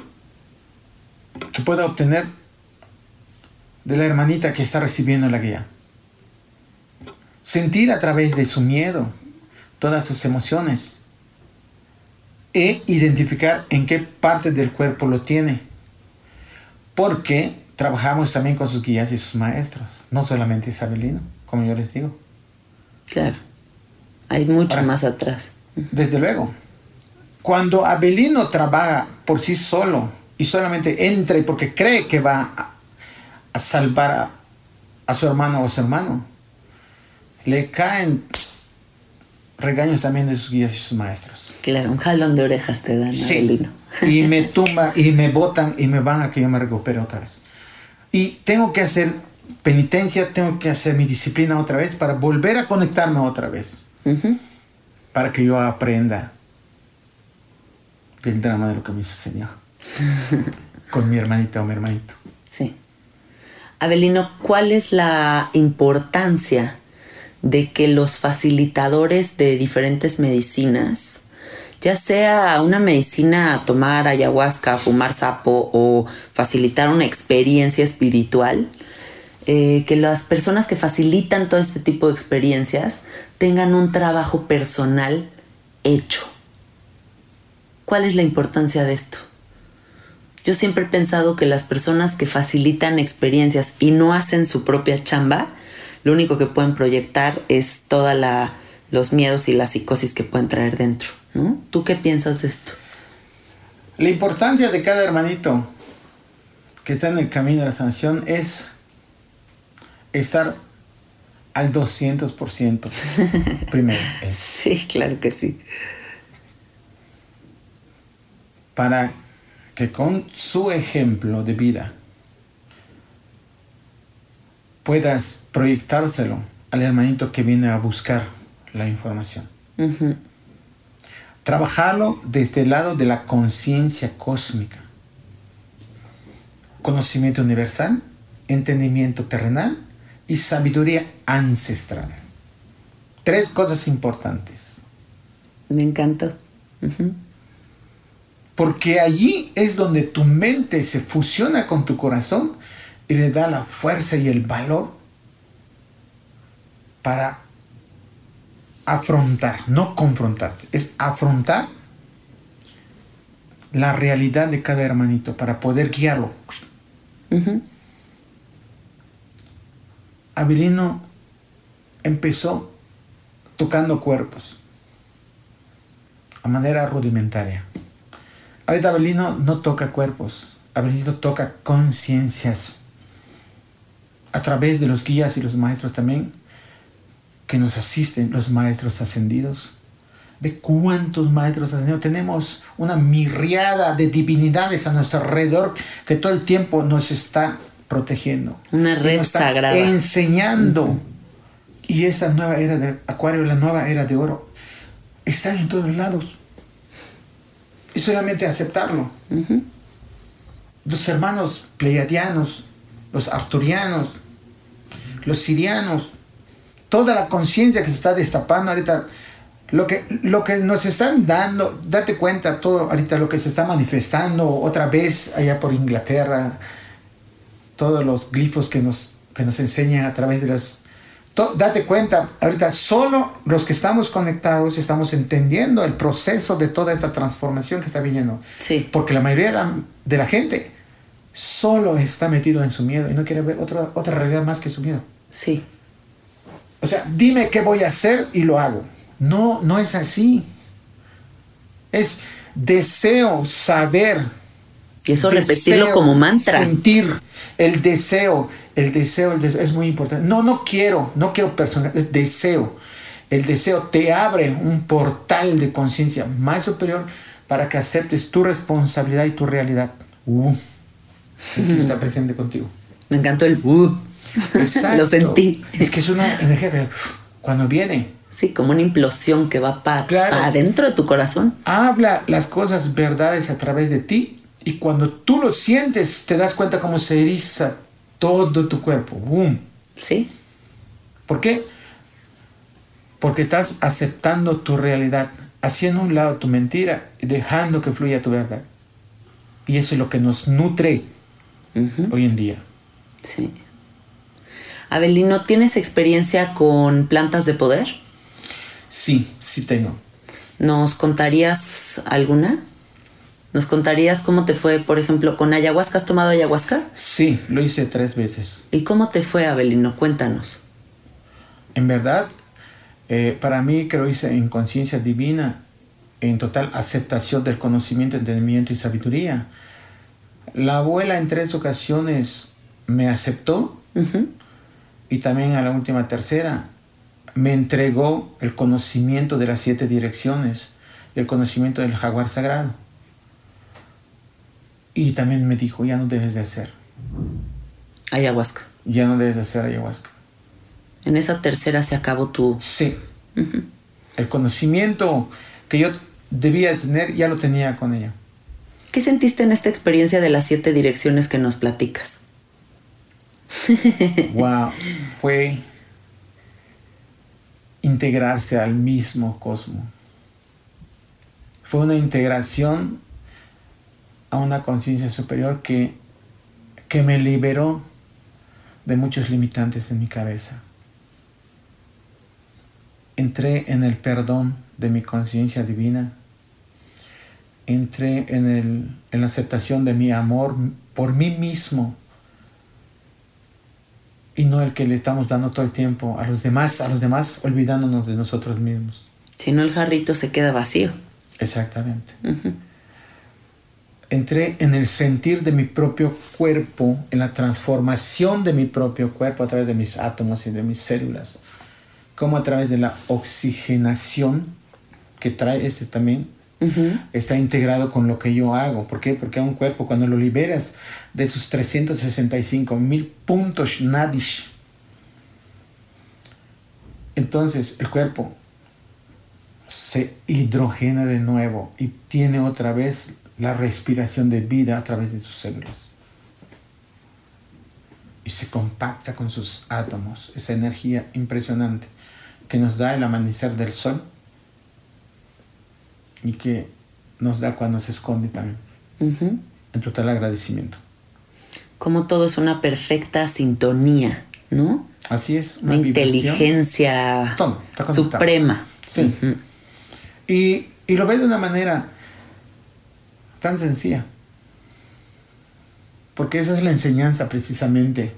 que pueda obtener de la hermanita que está recibiendo la guía. Sentir a través de su miedo todas sus emociones e identificar en qué parte del cuerpo lo tiene. Porque trabajamos también con sus guías y sus maestros, no solamente Isabelino, como yo les digo. Claro. Hay mucho Ahora- más atrás. Desde luego. Cuando Abelino trabaja por sí solo y solamente entra y porque cree que va a, a salvar a, a su hermano o a su hermano, le caen regaños también de sus guías y sus maestros. Claro, un jalón de orejas te dan, Sí. Y me <laughs> tumba y me botan y me van a que yo me recupere otra vez. Y tengo que hacer penitencia, tengo que hacer mi disciplina otra vez para volver a conectarme otra vez. Para que yo aprenda del drama de lo que me sucedió <laughs> con mi hermanita o mi hermanito. Sí. Abelino, ¿cuál es la importancia de que los facilitadores de diferentes medicinas, ya sea una medicina tomar ayahuasca, fumar sapo o facilitar una experiencia espiritual, eh, que las personas que facilitan todo este tipo de experiencias tengan un trabajo personal hecho? ¿Cuál es la importancia de esto? Yo siempre he pensado que las personas que facilitan experiencias y no hacen su propia chamba, lo único que pueden proyectar es toda la los miedos y la psicosis que pueden traer dentro, ¿no? ¿Tú qué piensas de esto? La importancia de cada hermanito que está en el camino de la sanación es estar al 200% <laughs> primero, Sí, claro que sí. para que con su ejemplo de vida puedas proyectárselo al hermanito que viene a buscar la información. Trabajarlo desde el lado de la conciencia cósmica. Conocimiento universal, entendimiento terrenal y sabiduría ancestral. Tres cosas importantes. Me encantó. Porque allí es donde tu mente se fusiona con tu corazón y le da la fuerza y el valor para afrontar, no confrontarte, es afrontar la realidad de cada hermanito para poder guiarlo. Abelino empezó tocando cuerpos a manera rudimentaria. Ahorita Abelino no toca cuerpos, Abelino toca conciencias a través de los guías y los maestros también que nos asisten, los maestros ascendidos. Ve cuántos maestros ascendidos tenemos, una mirriada de divinidades a nuestro alrededor que todo el tiempo nos está protegiendo. Una red sagrada. Enseñando. Y esta nueva era de Acuario, la nueva era de oro, están en todos lados. Y solamente aceptarlo. Los hermanos pleiadianos, los arturianos, los sirianos, toda la conciencia que se está destapando ahorita, lo que, lo que nos están dando, date cuenta todo ahorita lo que se está manifestando otra vez allá por Inglaterra, todos los glifos que nos, que nos enseñan a través de los... date cuenta, ahorita solo los que estamos conectados estamos entendiendo el proceso de toda esta transformación que está viniendo. Sí. Porque la mayoría de la, de la gente solo está metido en su miedo y no quiere ver otra, otra realidad más que su miedo. Sí. O sea, dime qué voy a hacer y lo hago. No, no es así. Es deseo saber. Y eso repetirlo como mantra. Sentir el deseo, el deseo, el deseo, es muy importante. No, no quiero, no quiero personal, es deseo. El deseo te abre un portal de conciencia más superior para que aceptes tu responsabilidad y tu realidad. Uh, está <laughs> presente contigo. Me encantó el uh. Exacto. Lo sentí. Es que es una energía que cuando viene. Sí, como una implosión que va para adentro de tu corazón. Habla las cosas verdades a través de ti y cuando tú lo sientes te das cuenta cómo se eriza todo tu cuerpo. ¡Bum! Sí. ¿Por qué? Porque estás aceptando tu realidad, haciendo un lado tu mentira y dejando que fluya tu verdad. Y eso es lo que nos nutre hoy en día. Sí. Abelino, ¿tienes experiencia con plantas de poder? Sí, sí tengo. ¿Nos contarías alguna? ¿Nos contarías cómo te fue, por ejemplo, con ayahuasca? ¿Has tomado ayahuasca? Sí, lo hice tres veces. ¿Y cómo te fue, Abelino? Cuéntanos. En verdad, eh, para mí que lo hice en conciencia divina, en total aceptación del conocimiento, entendimiento y sabiduría. La abuela en tres ocasiones me aceptó y también a la última tercera me entregó el conocimiento de las siete direcciones y el conocimiento del jaguar sagrado. Y también me dijo, ya no debes de hacer. Ayahuasca. Ya no debes de hacer ayahuasca. En esa tercera se acabó tu... Sí. El conocimiento que yo debía tener, ya lo tenía con ella. ¿Qué sentiste en esta experiencia de las siete direcciones que nos platicas? <laughs> wow, fue integrarse al mismo cosmos. Fue una integración a una conciencia superior que, que me liberó de muchos limitantes en mi cabeza. Entré en el perdón de mi conciencia divina. Entré en, el, en la aceptación de mi amor por mí mismo y no el que le estamos dando todo el tiempo a los demás, a los demás olvidándonos de nosotros mismos. Si no, el jarrito se queda vacío. Exactamente. Entré en el sentir de mi propio cuerpo, en la transformación de mi propio cuerpo a través de mis átomos y de mis células, como a través de la oxigenación que trae este también, está integrado con lo que yo hago. ¿Por qué? Porque a un cuerpo cuando lo liberas de sus 365 mil puntos nadish, entonces el cuerpo se hidrogena de nuevo y tiene otra vez la respiración de vida a través de sus células. y se compacta con sus átomos, esa energía impresionante que nos da el amanecer del sol y que nos da cuando se esconde también. Ujú. En total agradecimiento. Como todo es una perfecta sintonía, ¿no? Así es, Una inteligencia Todo, suprema. Sí. Y, y lo ves de una manera tan sencilla. Porque esa es la enseñanza precisamente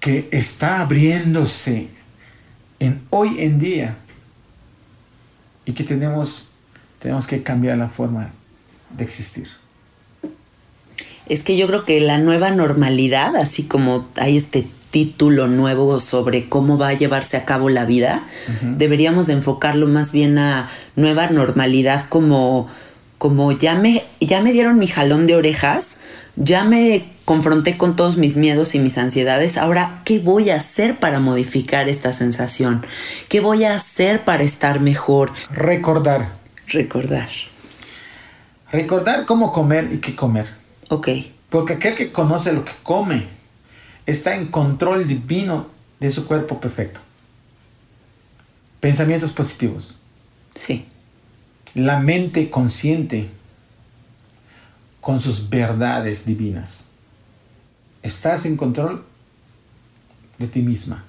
que está abriéndose en hoy en día y que tenemos, tenemos que cambiar la forma de existir. Es que yo creo que la nueva normalidad, así como hay este título nuevo sobre cómo va a llevarse a cabo la vida, deberíamos de enfocarlo más bien a nueva normalidad como, como ya me, ya me dieron mi jalón de orejas, ya me confronté con todos mis miedos y mis ansiedades, ahora, ¿qué voy a hacer para modificar esta sensación? ¿Qué voy a hacer para estar mejor? Recordar. Recordar. Recordar cómo comer y qué comer. Ok, Porque aquel que conoce lo que come está en control divino de su cuerpo perfecto. Pensamientos positivos. sí, La mente consciente con sus verdades divinas. Estás en control de ti misma.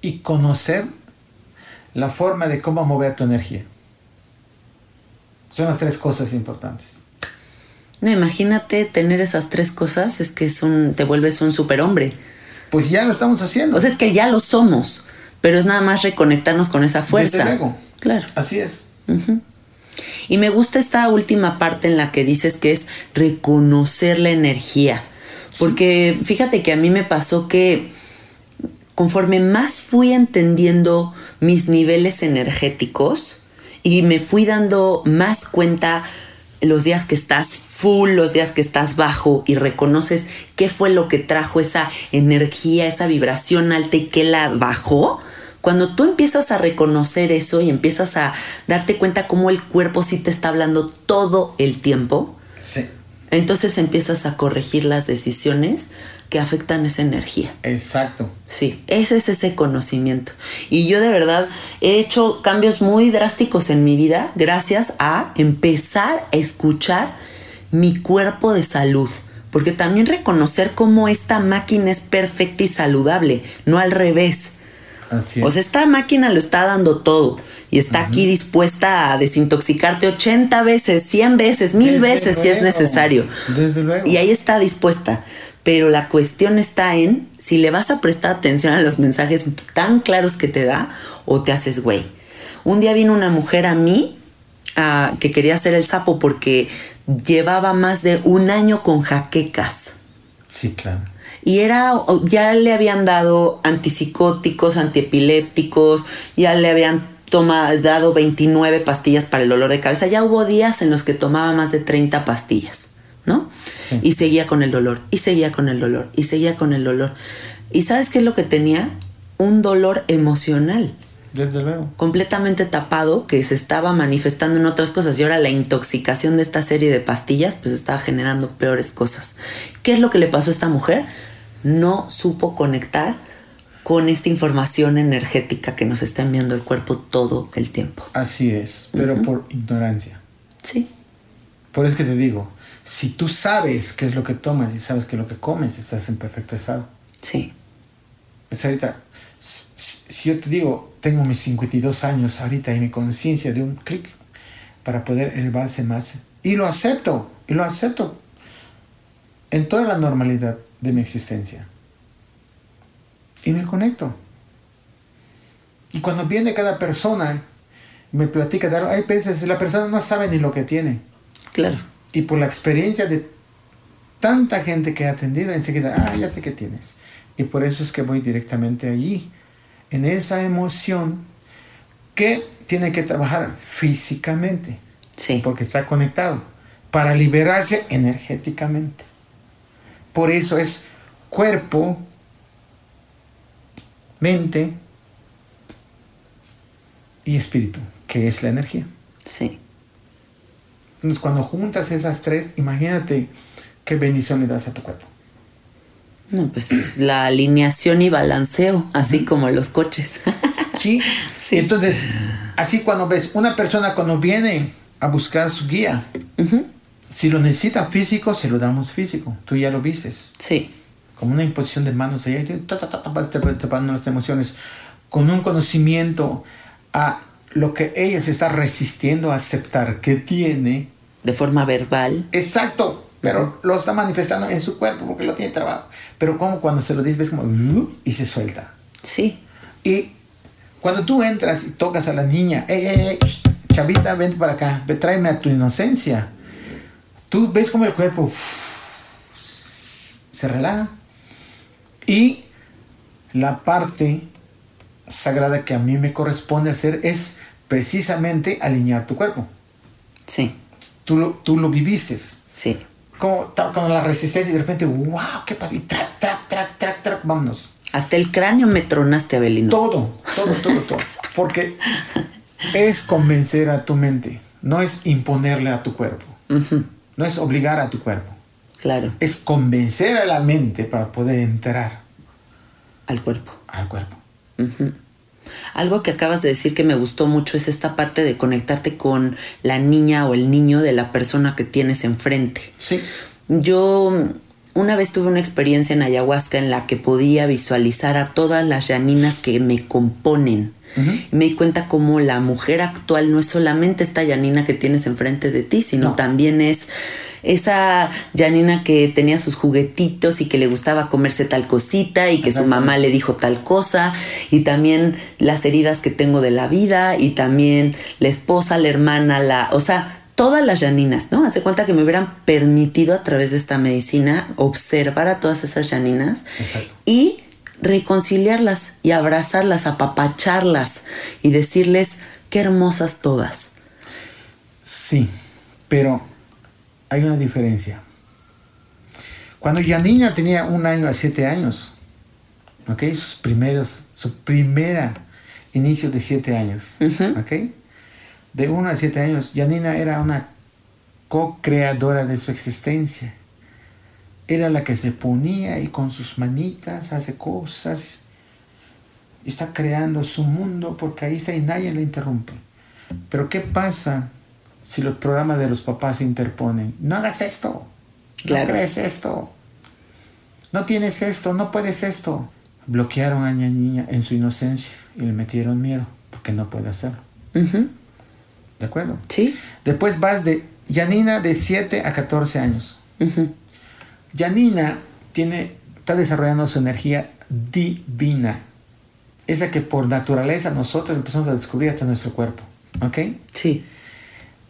Y conocer la forma de cómo mover tu energía. Son las tres cosas importantes. No, imagínate tener esas tres cosas, es que es un, te vuelves un superhombre. Pues ya lo estamos haciendo. O sea, es que ya lo somos, pero es nada más reconectarnos con esa fuerza. Desde luego. Claro. Así es. Y me gusta esta última parte en la que dices que es reconocer la energía. Porque fíjate que a mí me pasó que conforme más fui entendiendo mis niveles energéticos y me fui dando más cuenta los días que estás full, los días que estás bajo y reconoces qué fue lo que trajo esa energía, esa vibración alta y qué la bajó. Cuando tú empiezas a reconocer eso y empiezas a darte cuenta cómo el cuerpo sí te está hablando todo el tiempo, Sí. entonces empiezas a corregir las decisiones que afectan esa energía. Exacto. Sí, ese es ese conocimiento. Y yo de verdad he hecho cambios muy drásticos en mi vida gracias a empezar a escuchar mi cuerpo de salud. Porque también reconocer cómo esta máquina es perfecta y saludable, no al revés. Así O sea, esta máquina lo está dando todo y está aquí dispuesta a desintoxicarte 80 veces, 100 veces, mil Desde veces si es necesario. Desde luego. Y ahí está dispuesta. Pero la cuestión está en si le vas a prestar atención a los mensajes tan claros que te da o te haces güey. Un día vino una mujer a mí que quería hacer el sapo porque llevaba más de un año con jaquecas. Sí, claro. Y era, ya le habían dado antipsicóticos, antiepilépticos, ya le habían toma- dado 29 pastillas para el dolor de cabeza. Ya hubo días en los que tomaba más de 30 pastillas, ¿no? Sí. Y seguía con el dolor, y seguía con el dolor, y seguía con el dolor. ¿Y sabes qué es lo que tenía? Un dolor emocional Desde luego. completamente tapado que se estaba manifestando en otras cosas y ahora la intoxicación de esta serie de pastillas pues estaba generando peores cosas. ¿Qué es lo que le pasó a esta mujer? No supo conectar con esta información energética que nos está enviando el cuerpo todo el tiempo. Así es. Pero por ignorancia. Sí, Por eso que te digo, si tú sabes qué es lo que tomas y sabes que lo que comes, estás en perfecto estado. sí, Es ahorita, si yo te digo, tengo mis 52 años ahorita y mi conciencia de un clic para poder elevarse más, y lo acepto, y lo acepto en toda la normalidad de mi existencia. Y me conecto. Y cuando viene cada persona me platica de algo, hay veces la persona no sabe ni lo que tiene. claro. Y por la experiencia de tanta gente que he atendido, enseguida, ah, ya sé qué tienes. Y por eso es que voy directamente allí, en esa emoción que tiene que trabajar físicamente, Sí, porque está conectado, para liberarse energéticamente. Por eso es cuerpo, mente y espíritu, que es la energía. sí, Entonces, cuando juntas esas tres, imagínate ¿qué bendición le das a tu cuerpo? No, pues la alineación y balanceo, así como los coches. ¿Sí? <laughs> Sí. Entonces, así cuando ves una persona cuando viene a buscar su guía, si lo necesita físico, se lo damos físico. Tú ya lo vistes. sí, Como una imposición de manos ahí, ta, ta, ta, ta, vas separando las emociones. Con un conocimiento a lo que ella se está resistiendo a aceptar que tiene. De forma verbal. Exacto. Pero lo está manifestando en su cuerpo porque lo tiene trabajo. Pero como cuando se lo dices, ves como y se suelta. Sí, Y cuando tú entras y tocas a la niña, ey, ey, ey, chavita, vente para acá, tráeme a tu inocencia. Tú ves como el cuerpo se relaja. Y la parte sagrada que a mí me corresponde hacer es precisamente alinear tu cuerpo. sí, Tú lo, tú lo viviste. sí. Como, con la resistencia y de repente, wow, ¿qué pasa? Y track, track, track, track, track, vámonos. Hasta el cráneo me tronaste, Abelino. Todo, todo, todo, todo. Porque es convencer a tu mente, no es imponerle a tu cuerpo, no es obligar a tu cuerpo, Claro, es convencer a la mente para poder entrar al cuerpo. al cuerpo. Ujú. Algo que acabas de decir que me gustó mucho es esta parte de conectarte con la niña o el niño de la persona que tienes enfrente. Sí, Yo una vez tuve una experiencia en ayahuasca en la que podía visualizar a todas las Yaninas que me componen. Me di cuenta cómo la mujer actual no es solamente esta Yanina que tienes enfrente de ti, sino No. también es esa Yanina que tenía sus juguetitos y que le gustaba comerse tal cosita y que su mamá le dijo tal cosa y también las heridas que tengo de la vida y también la esposa, la hermana, la, o sea, todas las Yaninas, ¿no? Hace cuenta que me hubieran permitido a través de esta medicina observar a todas esas Yaninas Exacto. y reconciliarlas y abrazarlas, apapacharlas y decirles qué hermosas todas. sí, pero hay una diferencia. Cuando Janina tenía un año a siete años, ¿ok? Sus primeros, su primera inicio de siete años, Ujú. ¿ok? De uno a siete años, Janina era una co-creadora de su existencia. Era la que se ponía y con sus manitas hace cosas. Está creando su mundo porque ahí está y nadie le interrumpe. Pero ¿qué pasa si los programas de los papás se interponen? No hagas esto. Claro. No crees esto. No tienes esto. No puedes esto. Bloquearon a la niña en su inocencia y le metieron miedo porque no puede hacerlo. ¿De acuerdo? ¿Sí? Después vas de Janina de 7 a 14 años. Ujú. Janina tiene, está desarrollando su energía divina. Esa que por naturaleza nosotros empezamos a descubrir hasta nuestro cuerpo. ¿Ok? Sí.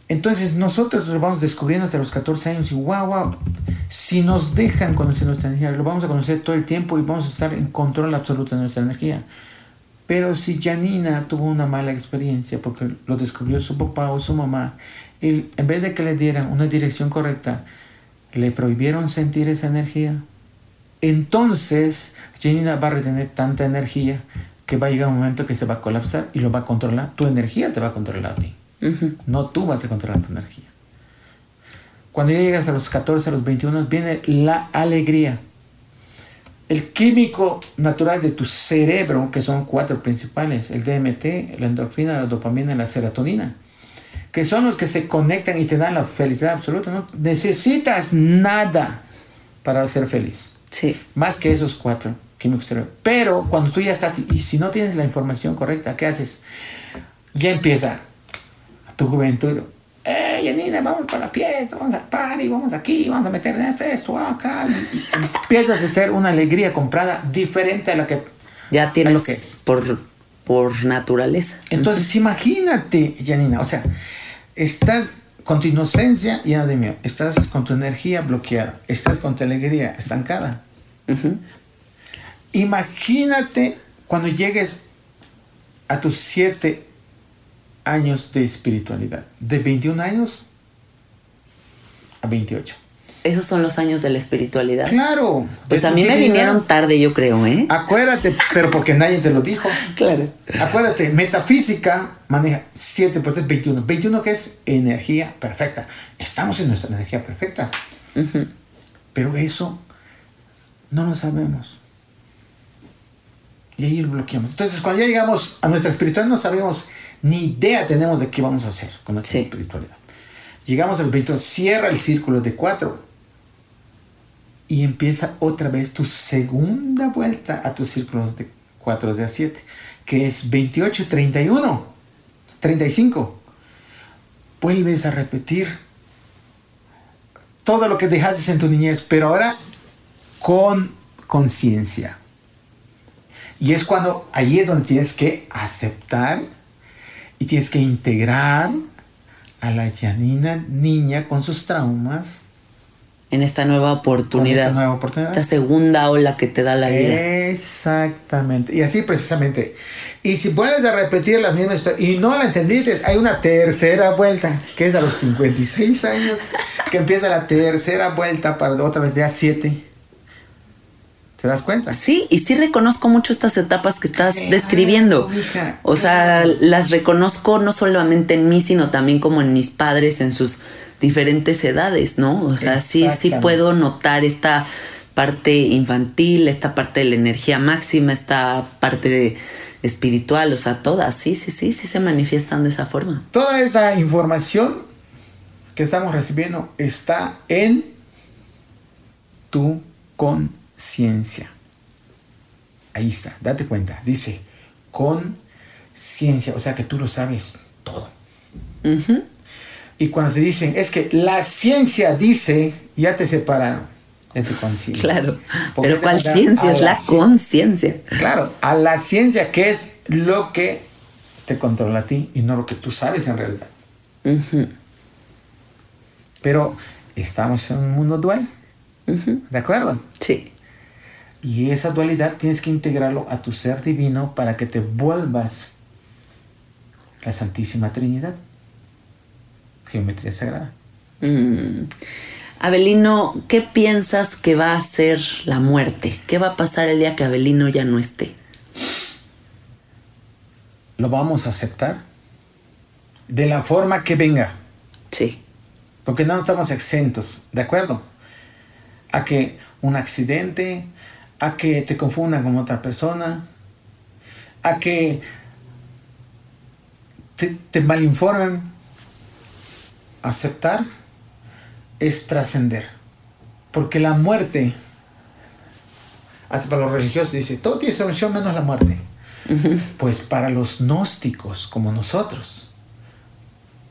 Entonces nosotros lo vamos descubriendo hasta los 14 años y wow, wow. Si nos dejan conocer nuestra energía, lo vamos a conocer todo el tiempo y vamos a estar en control absoluto de nuestra energía. Pero si Janina tuvo una mala experiencia porque lo descubrió su papá o su mamá, y en vez de que le dieran una dirección correcta, le prohibieron sentir esa energía, entonces Janina va a retener tanta energía que va a llegar un momento que se va a colapsar y lo va a controlar. Tu energía te va a controlar a ti. No tú vas a controlar tu energía. Cuando ya llegas a los 14, a los 21, viene la alegría. El químico natural de tu cerebro, que son cuatro principales, el DMT, la endorfina, la dopamina y la serotonina, que son los que se conectan y te dan la felicidad absoluta. No necesitas nada para ser feliz Sí. más que esos cuatro químicos cerebrales. Pero cuando tú ya estás, y si no tienes la información correcta, ¿qué haces? Ya empieza tu juventud. ¡Eh, Janina, vamos para la fiesta, vamos al party, vamos aquí, vamos a meter en esto, esto, acá! Y, y empiezas a hacer una alegría comprada diferente a la que... Ya tienes lo que es. por, por naturaleza. Entonces, imagínate, Janina, o sea, estás con tu inocencia llena de miedo, estás con tu energía bloqueada, estás con tu alegría estancada. Imagínate cuando llegues a tus 7 años de espiritualidad, de 21 años a 28. Esos son los años de la espiritualidad. Claro. Pues a mí me vinieron tarde, yo creo, ¿eh? Acuérdate, pero porque nadie te lo dijo. <laughs> Claro. Acuérdate, metafísica maneja 7 por 3, 21. 21 que es energía perfecta. Estamos en nuestra energía perfecta. Pero eso no lo sabemos. Y ahí lo bloqueamos. Entonces, cuando ya llegamos a nuestra espiritualidad, no sabemos ni idea tenemos de qué vamos a hacer con nuestra Sí. espiritualidad. Llegamos al espiritual, cierra el círculo de cuatro y empieza otra vez tu segunda vuelta a tus círculos de cuatro de a 7, que es 28, 31, 35. Vuelves a repetir todo lo que dejaste en tu niñez, pero ahora con conciencia. Y es cuando ahí es donde tienes que aceptar y tienes que integrar a la Janina niña con sus traumas En esta nueva oportunidad. Con esta nueva oportunidad. Esta segunda ola que te da la vida. Exactamente. Y así precisamente. Y si vuelves a repetir la misma historia y no la entendiste, hay una tercera vuelta, que es a los 56 años, que empieza la tercera vuelta para otra vez de a 7. ¿Te das cuenta? Sí, y sí reconozco mucho estas etapas que estás describiendo. O sea, las reconozco no solamente en mí, sino también como en mis padres en sus diferentes edades, ¿no? O sea, sí, sí puedo notar esta parte infantil, esta parte de la energía máxima, esta parte de- espiritual, o sea, todas, sí, sí, sí, sí se manifiestan de esa forma. Toda esa información que estamos recibiendo está en tu conciencia. Ahí está, date cuenta. Dice conciencia, o sea que tú lo sabes todo. Y cuando te dicen, es que la ciencia dice, ya te separaron de tu conciencia. Claro. Porque Pero ¿cuál ciencia? Es la la cien- conciencia. Claro, a la ciencia que es lo que te controla a ti y no lo que tú sabes en realidad. Pero estamos en un mundo dual. ¿de acuerdo? Sí. Y esa dualidad tienes que integrarlo a tu ser divino para que te vuelvas la Santísima Trinidad. Geometría sagrada. Mm. Abelino, ¿qué piensas que va a ser la muerte? ¿Qué va a pasar el día que Abelino ya no esté? Lo vamos a aceptar de la forma que venga, Sí. porque no estamos exentos, ¿de acuerdo? A que un accidente, a que te confundan con otra persona, a que te, te malinformen. Aceptar es trascender, porque la muerte, hasta para los religiosos dice, todo tiene solución menos la muerte. Pues para los gnósticos como nosotros,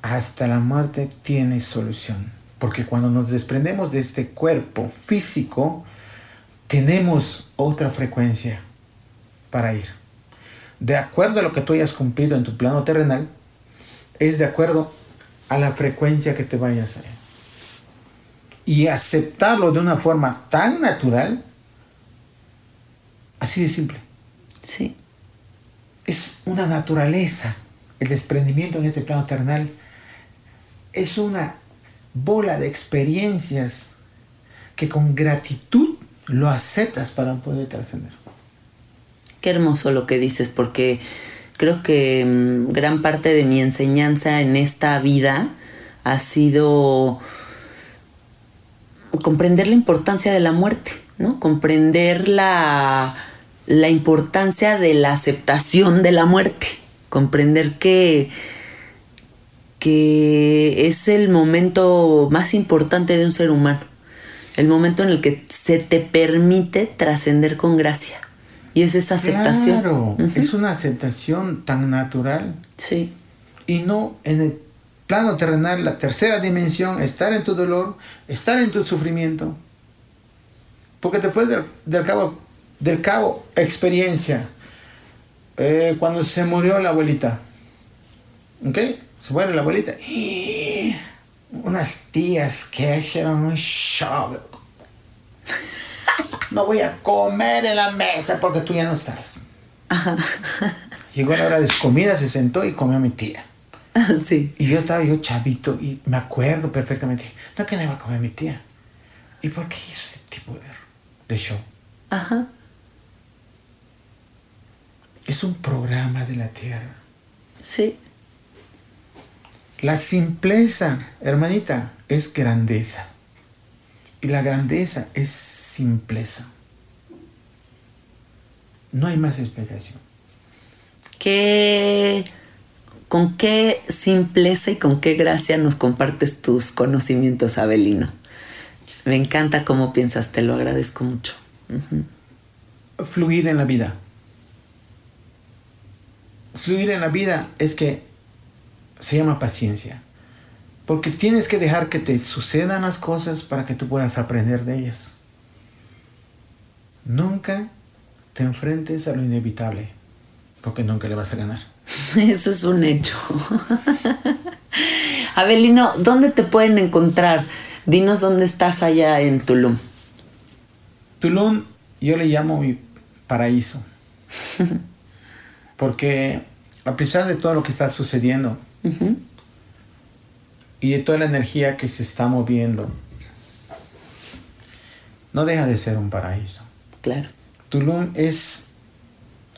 hasta la muerte tiene solución. Porque cuando nos desprendemos de este cuerpo físico, tenemos otra frecuencia para ir. De acuerdo a lo que tú hayas cumplido en tu plano terrenal, es de acuerdo a la frecuencia que te vayas a ir. Y aceptarlo de una forma tan natural, así de simple Sí. es una naturaleza. El desprendimiento en este plano terrenal es una bola de experiencias que con gratitud lo aceptas para poder trascender. Qué hermoso lo que dices, porque creo que mm, gran parte de mi enseñanza en esta vida ha sido comprender la importancia de la muerte, ¿no? Comprender la, la importancia de la aceptación de la muerte, comprender que, que es el momento más importante de un ser humano, el momento en el que se te permite trascender con gracia. Y es esa aceptación. Claro, es una aceptación tan natural Sí, y no en el plano terrenal, la tercera dimensión, estar en tu dolor, estar en tu sufrimiento. Porque después del, del cabo, del cabo, experiencia, eh, cuando se murió la abuelita, ¿ok? Se muere la abuelita. Unas tías que hicieron un show. No voy a comer en la mesa porque tú ya no estás. Llegó la hora de comida, se sentó y comió mi tía. <laughs> sí. Y yo estaba yo chavito y me acuerdo perfectamente. No que no iba a comer mi tía. ¿Y por qué hizo ese tipo de, de show? Ajá. Es un programa de la tierra. Sí. La simpleza, hermanita, es grandeza. Y la grandeza es simpleza. No hay más explicación. ¿Qué, ¿Con qué simpleza y con qué gracia nos compartes tus conocimientos, Abelino? Me encanta cómo piensas, te lo agradezco mucho. Fluir en la vida. Fluir en la vida es que se llama paciencia. Porque tienes que dejar que te sucedan las cosas para que tú puedas aprender de ellas. Nunca te enfrentes a lo inevitable, porque nunca le vas a ganar. <laughs> Eso es un hecho. <laughs> Abelino, ¿dónde te pueden encontrar? Dinos dónde estás allá en Tulum. Tulum yo le llamo mi paraíso. <laughs> Porque a pesar de todo lo que está sucediendo Y de toda la energía que se está moviendo, no deja de ser un paraíso. Claro. Tulum es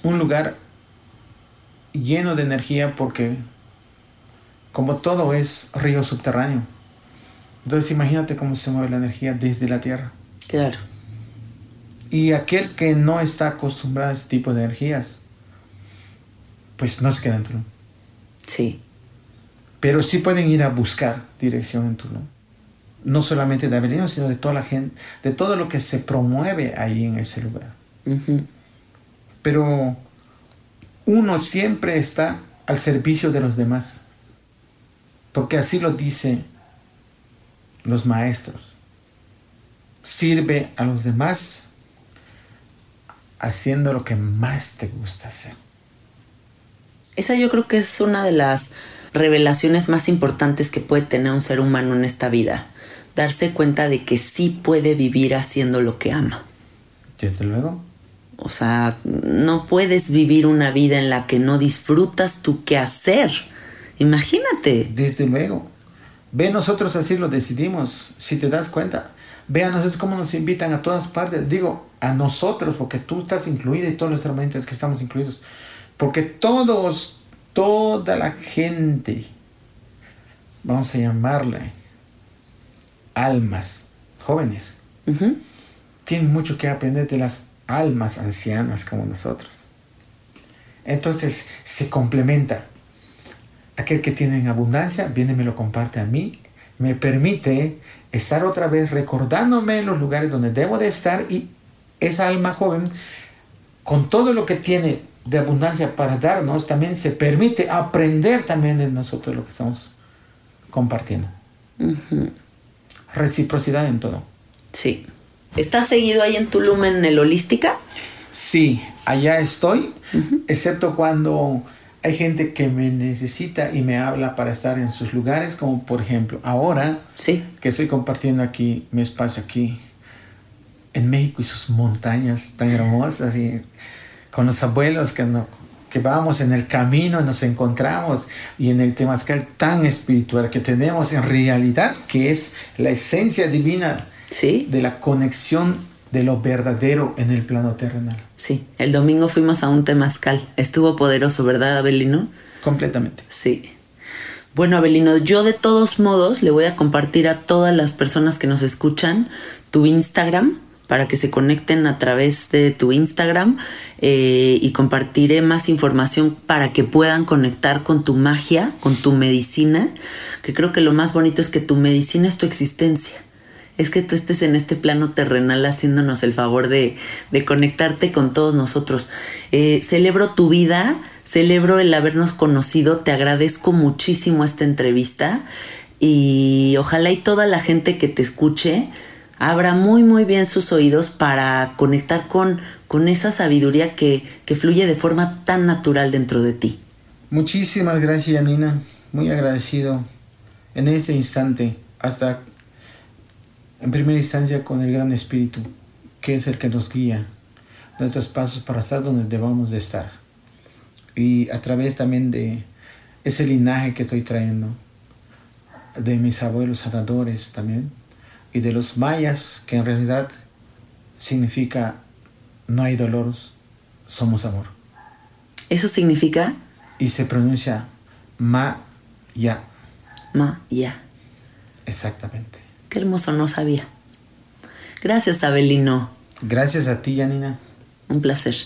un lugar lleno de energía porque como todo es río subterráneo. Entonces imagínate cómo se mueve la energía desde la tierra. Claro. Y aquel que no está acostumbrado a este tipo de energías, pues no se queda en Tulum. Sí. Pero sí pueden ir a buscar dirección en Tulum. No solamente de Avelino, sino de toda la gente, de todo lo que se promueve ahí en ese lugar. Pero uno siempre está al servicio de los demás. Porque así lo dicen los maestros. Sirve a los demás haciendo lo que más te gusta hacer. Esa yo creo que es una de las revelaciones más importantes que puede tener un ser humano en esta vida. Darse cuenta de que sí puede vivir haciendo lo que ama. Desde luego. O sea, no puedes vivir una vida en la que no disfrutas tu quehacer. Imagínate. Desde luego. Ve, nosotros así lo decidimos. Si te das cuenta, ve a nosotros cómo nos invitan a todas partes. Digo, a nosotros, porque tú estás incluida y todos los herramientas que estamos incluidos. Porque todos, toda la gente, vamos a llamarle almas jóvenes, Ujú. tienen mucho que aprender de las almas ancianas como nosotros. Entonces se complementa. Aquel que tiene en abundancia viene y me lo comparte a mí, me permite estar otra vez recordándome los lugares donde debo de estar y esa alma joven, con todo lo que tiene de abundancia para darnos, también se permite aprender también de nosotros lo que estamos compartiendo. Reciprocidad en todo. Sí. ¿Estás seguido ahí en Tulum en el Holística? Sí, allá estoy, excepto cuando hay gente que me necesita y me habla para estar en sus lugares, como por ejemplo ahora Sí. que estoy compartiendo aquí mi espacio aquí en México y sus montañas tan hermosas y con los abuelos que, no- que vamos en el camino nos encontramos y en el temazcal tan espiritual que tenemos en realidad que es la esencia divina Sí. de la conexión de lo verdadero en el plano terrenal. Sí. El domingo fuimos a un temazcal. Estuvo poderoso, ¿verdad, Abelino? Completamente. Sí. Bueno, Abelino, yo de todos modos le voy a compartir a todas las personas que nos escuchan tu Instagram para que se conecten a través de tu Instagram eh, y compartiré más información para que puedan conectar con tu magia, con tu medicina, que creo que lo más bonito es que tu medicina es tu existencia. Es que tú estés en este plano terrenal haciéndonos el favor de, de conectarte con todos nosotros. Eh, celebro tu vida, celebro el habernos conocido, te agradezco muchísimo esta entrevista y ojalá y toda la gente que te escuche abra muy muy bien sus oídos para conectar con, con esa sabiduría que, que fluye de forma tan natural dentro de ti. Muchísimas gracias, Janina. Muy agradecido en este instante, hasta en primera instancia con el Gran Espíritu, que es el que nos guía nuestros pasos para estar donde debamos de estar. Y a través también de ese linaje que estoy trayendo, de mis abuelos sanadores también, y de los mayas, que en realidad significa no hay dolor, somos amor. Eso significa Y se pronuncia ma ya. ma, ya. Exactamente. Qué hermoso, no sabía. Gracias, Abelino. Gracias a ti, Janina. Un placer.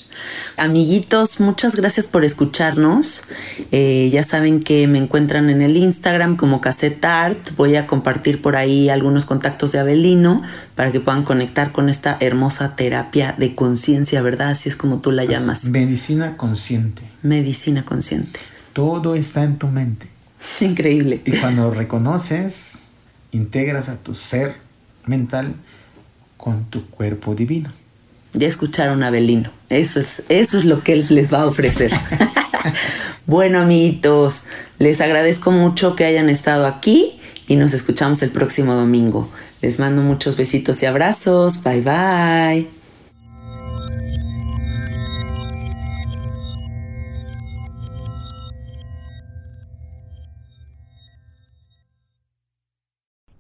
Amiguitos, muchas gracias por escucharnos. Eh, ya saben que me encuentran en el Instagram como Cassette Art. Voy a compartir por ahí algunos contactos de Abelino para que puedan conectar con esta hermosa terapia de conciencia, ¿verdad? Así es como tú la llamas. Medicina consciente. Medicina consciente. Todo está en tu mente. <laughs> Increíble. Y cuando reconoces, integras a tu ser mental con tu cuerpo divino. Ya escucharon a Belino. Eso es, eso es lo que él les va a ofrecer. <laughs> bueno, amiguitos, les agradezco mucho que hayan estado aquí y nos escuchamos el próximo domingo. Les mando muchos besitos y abrazos. Bye bye.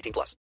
18 plus.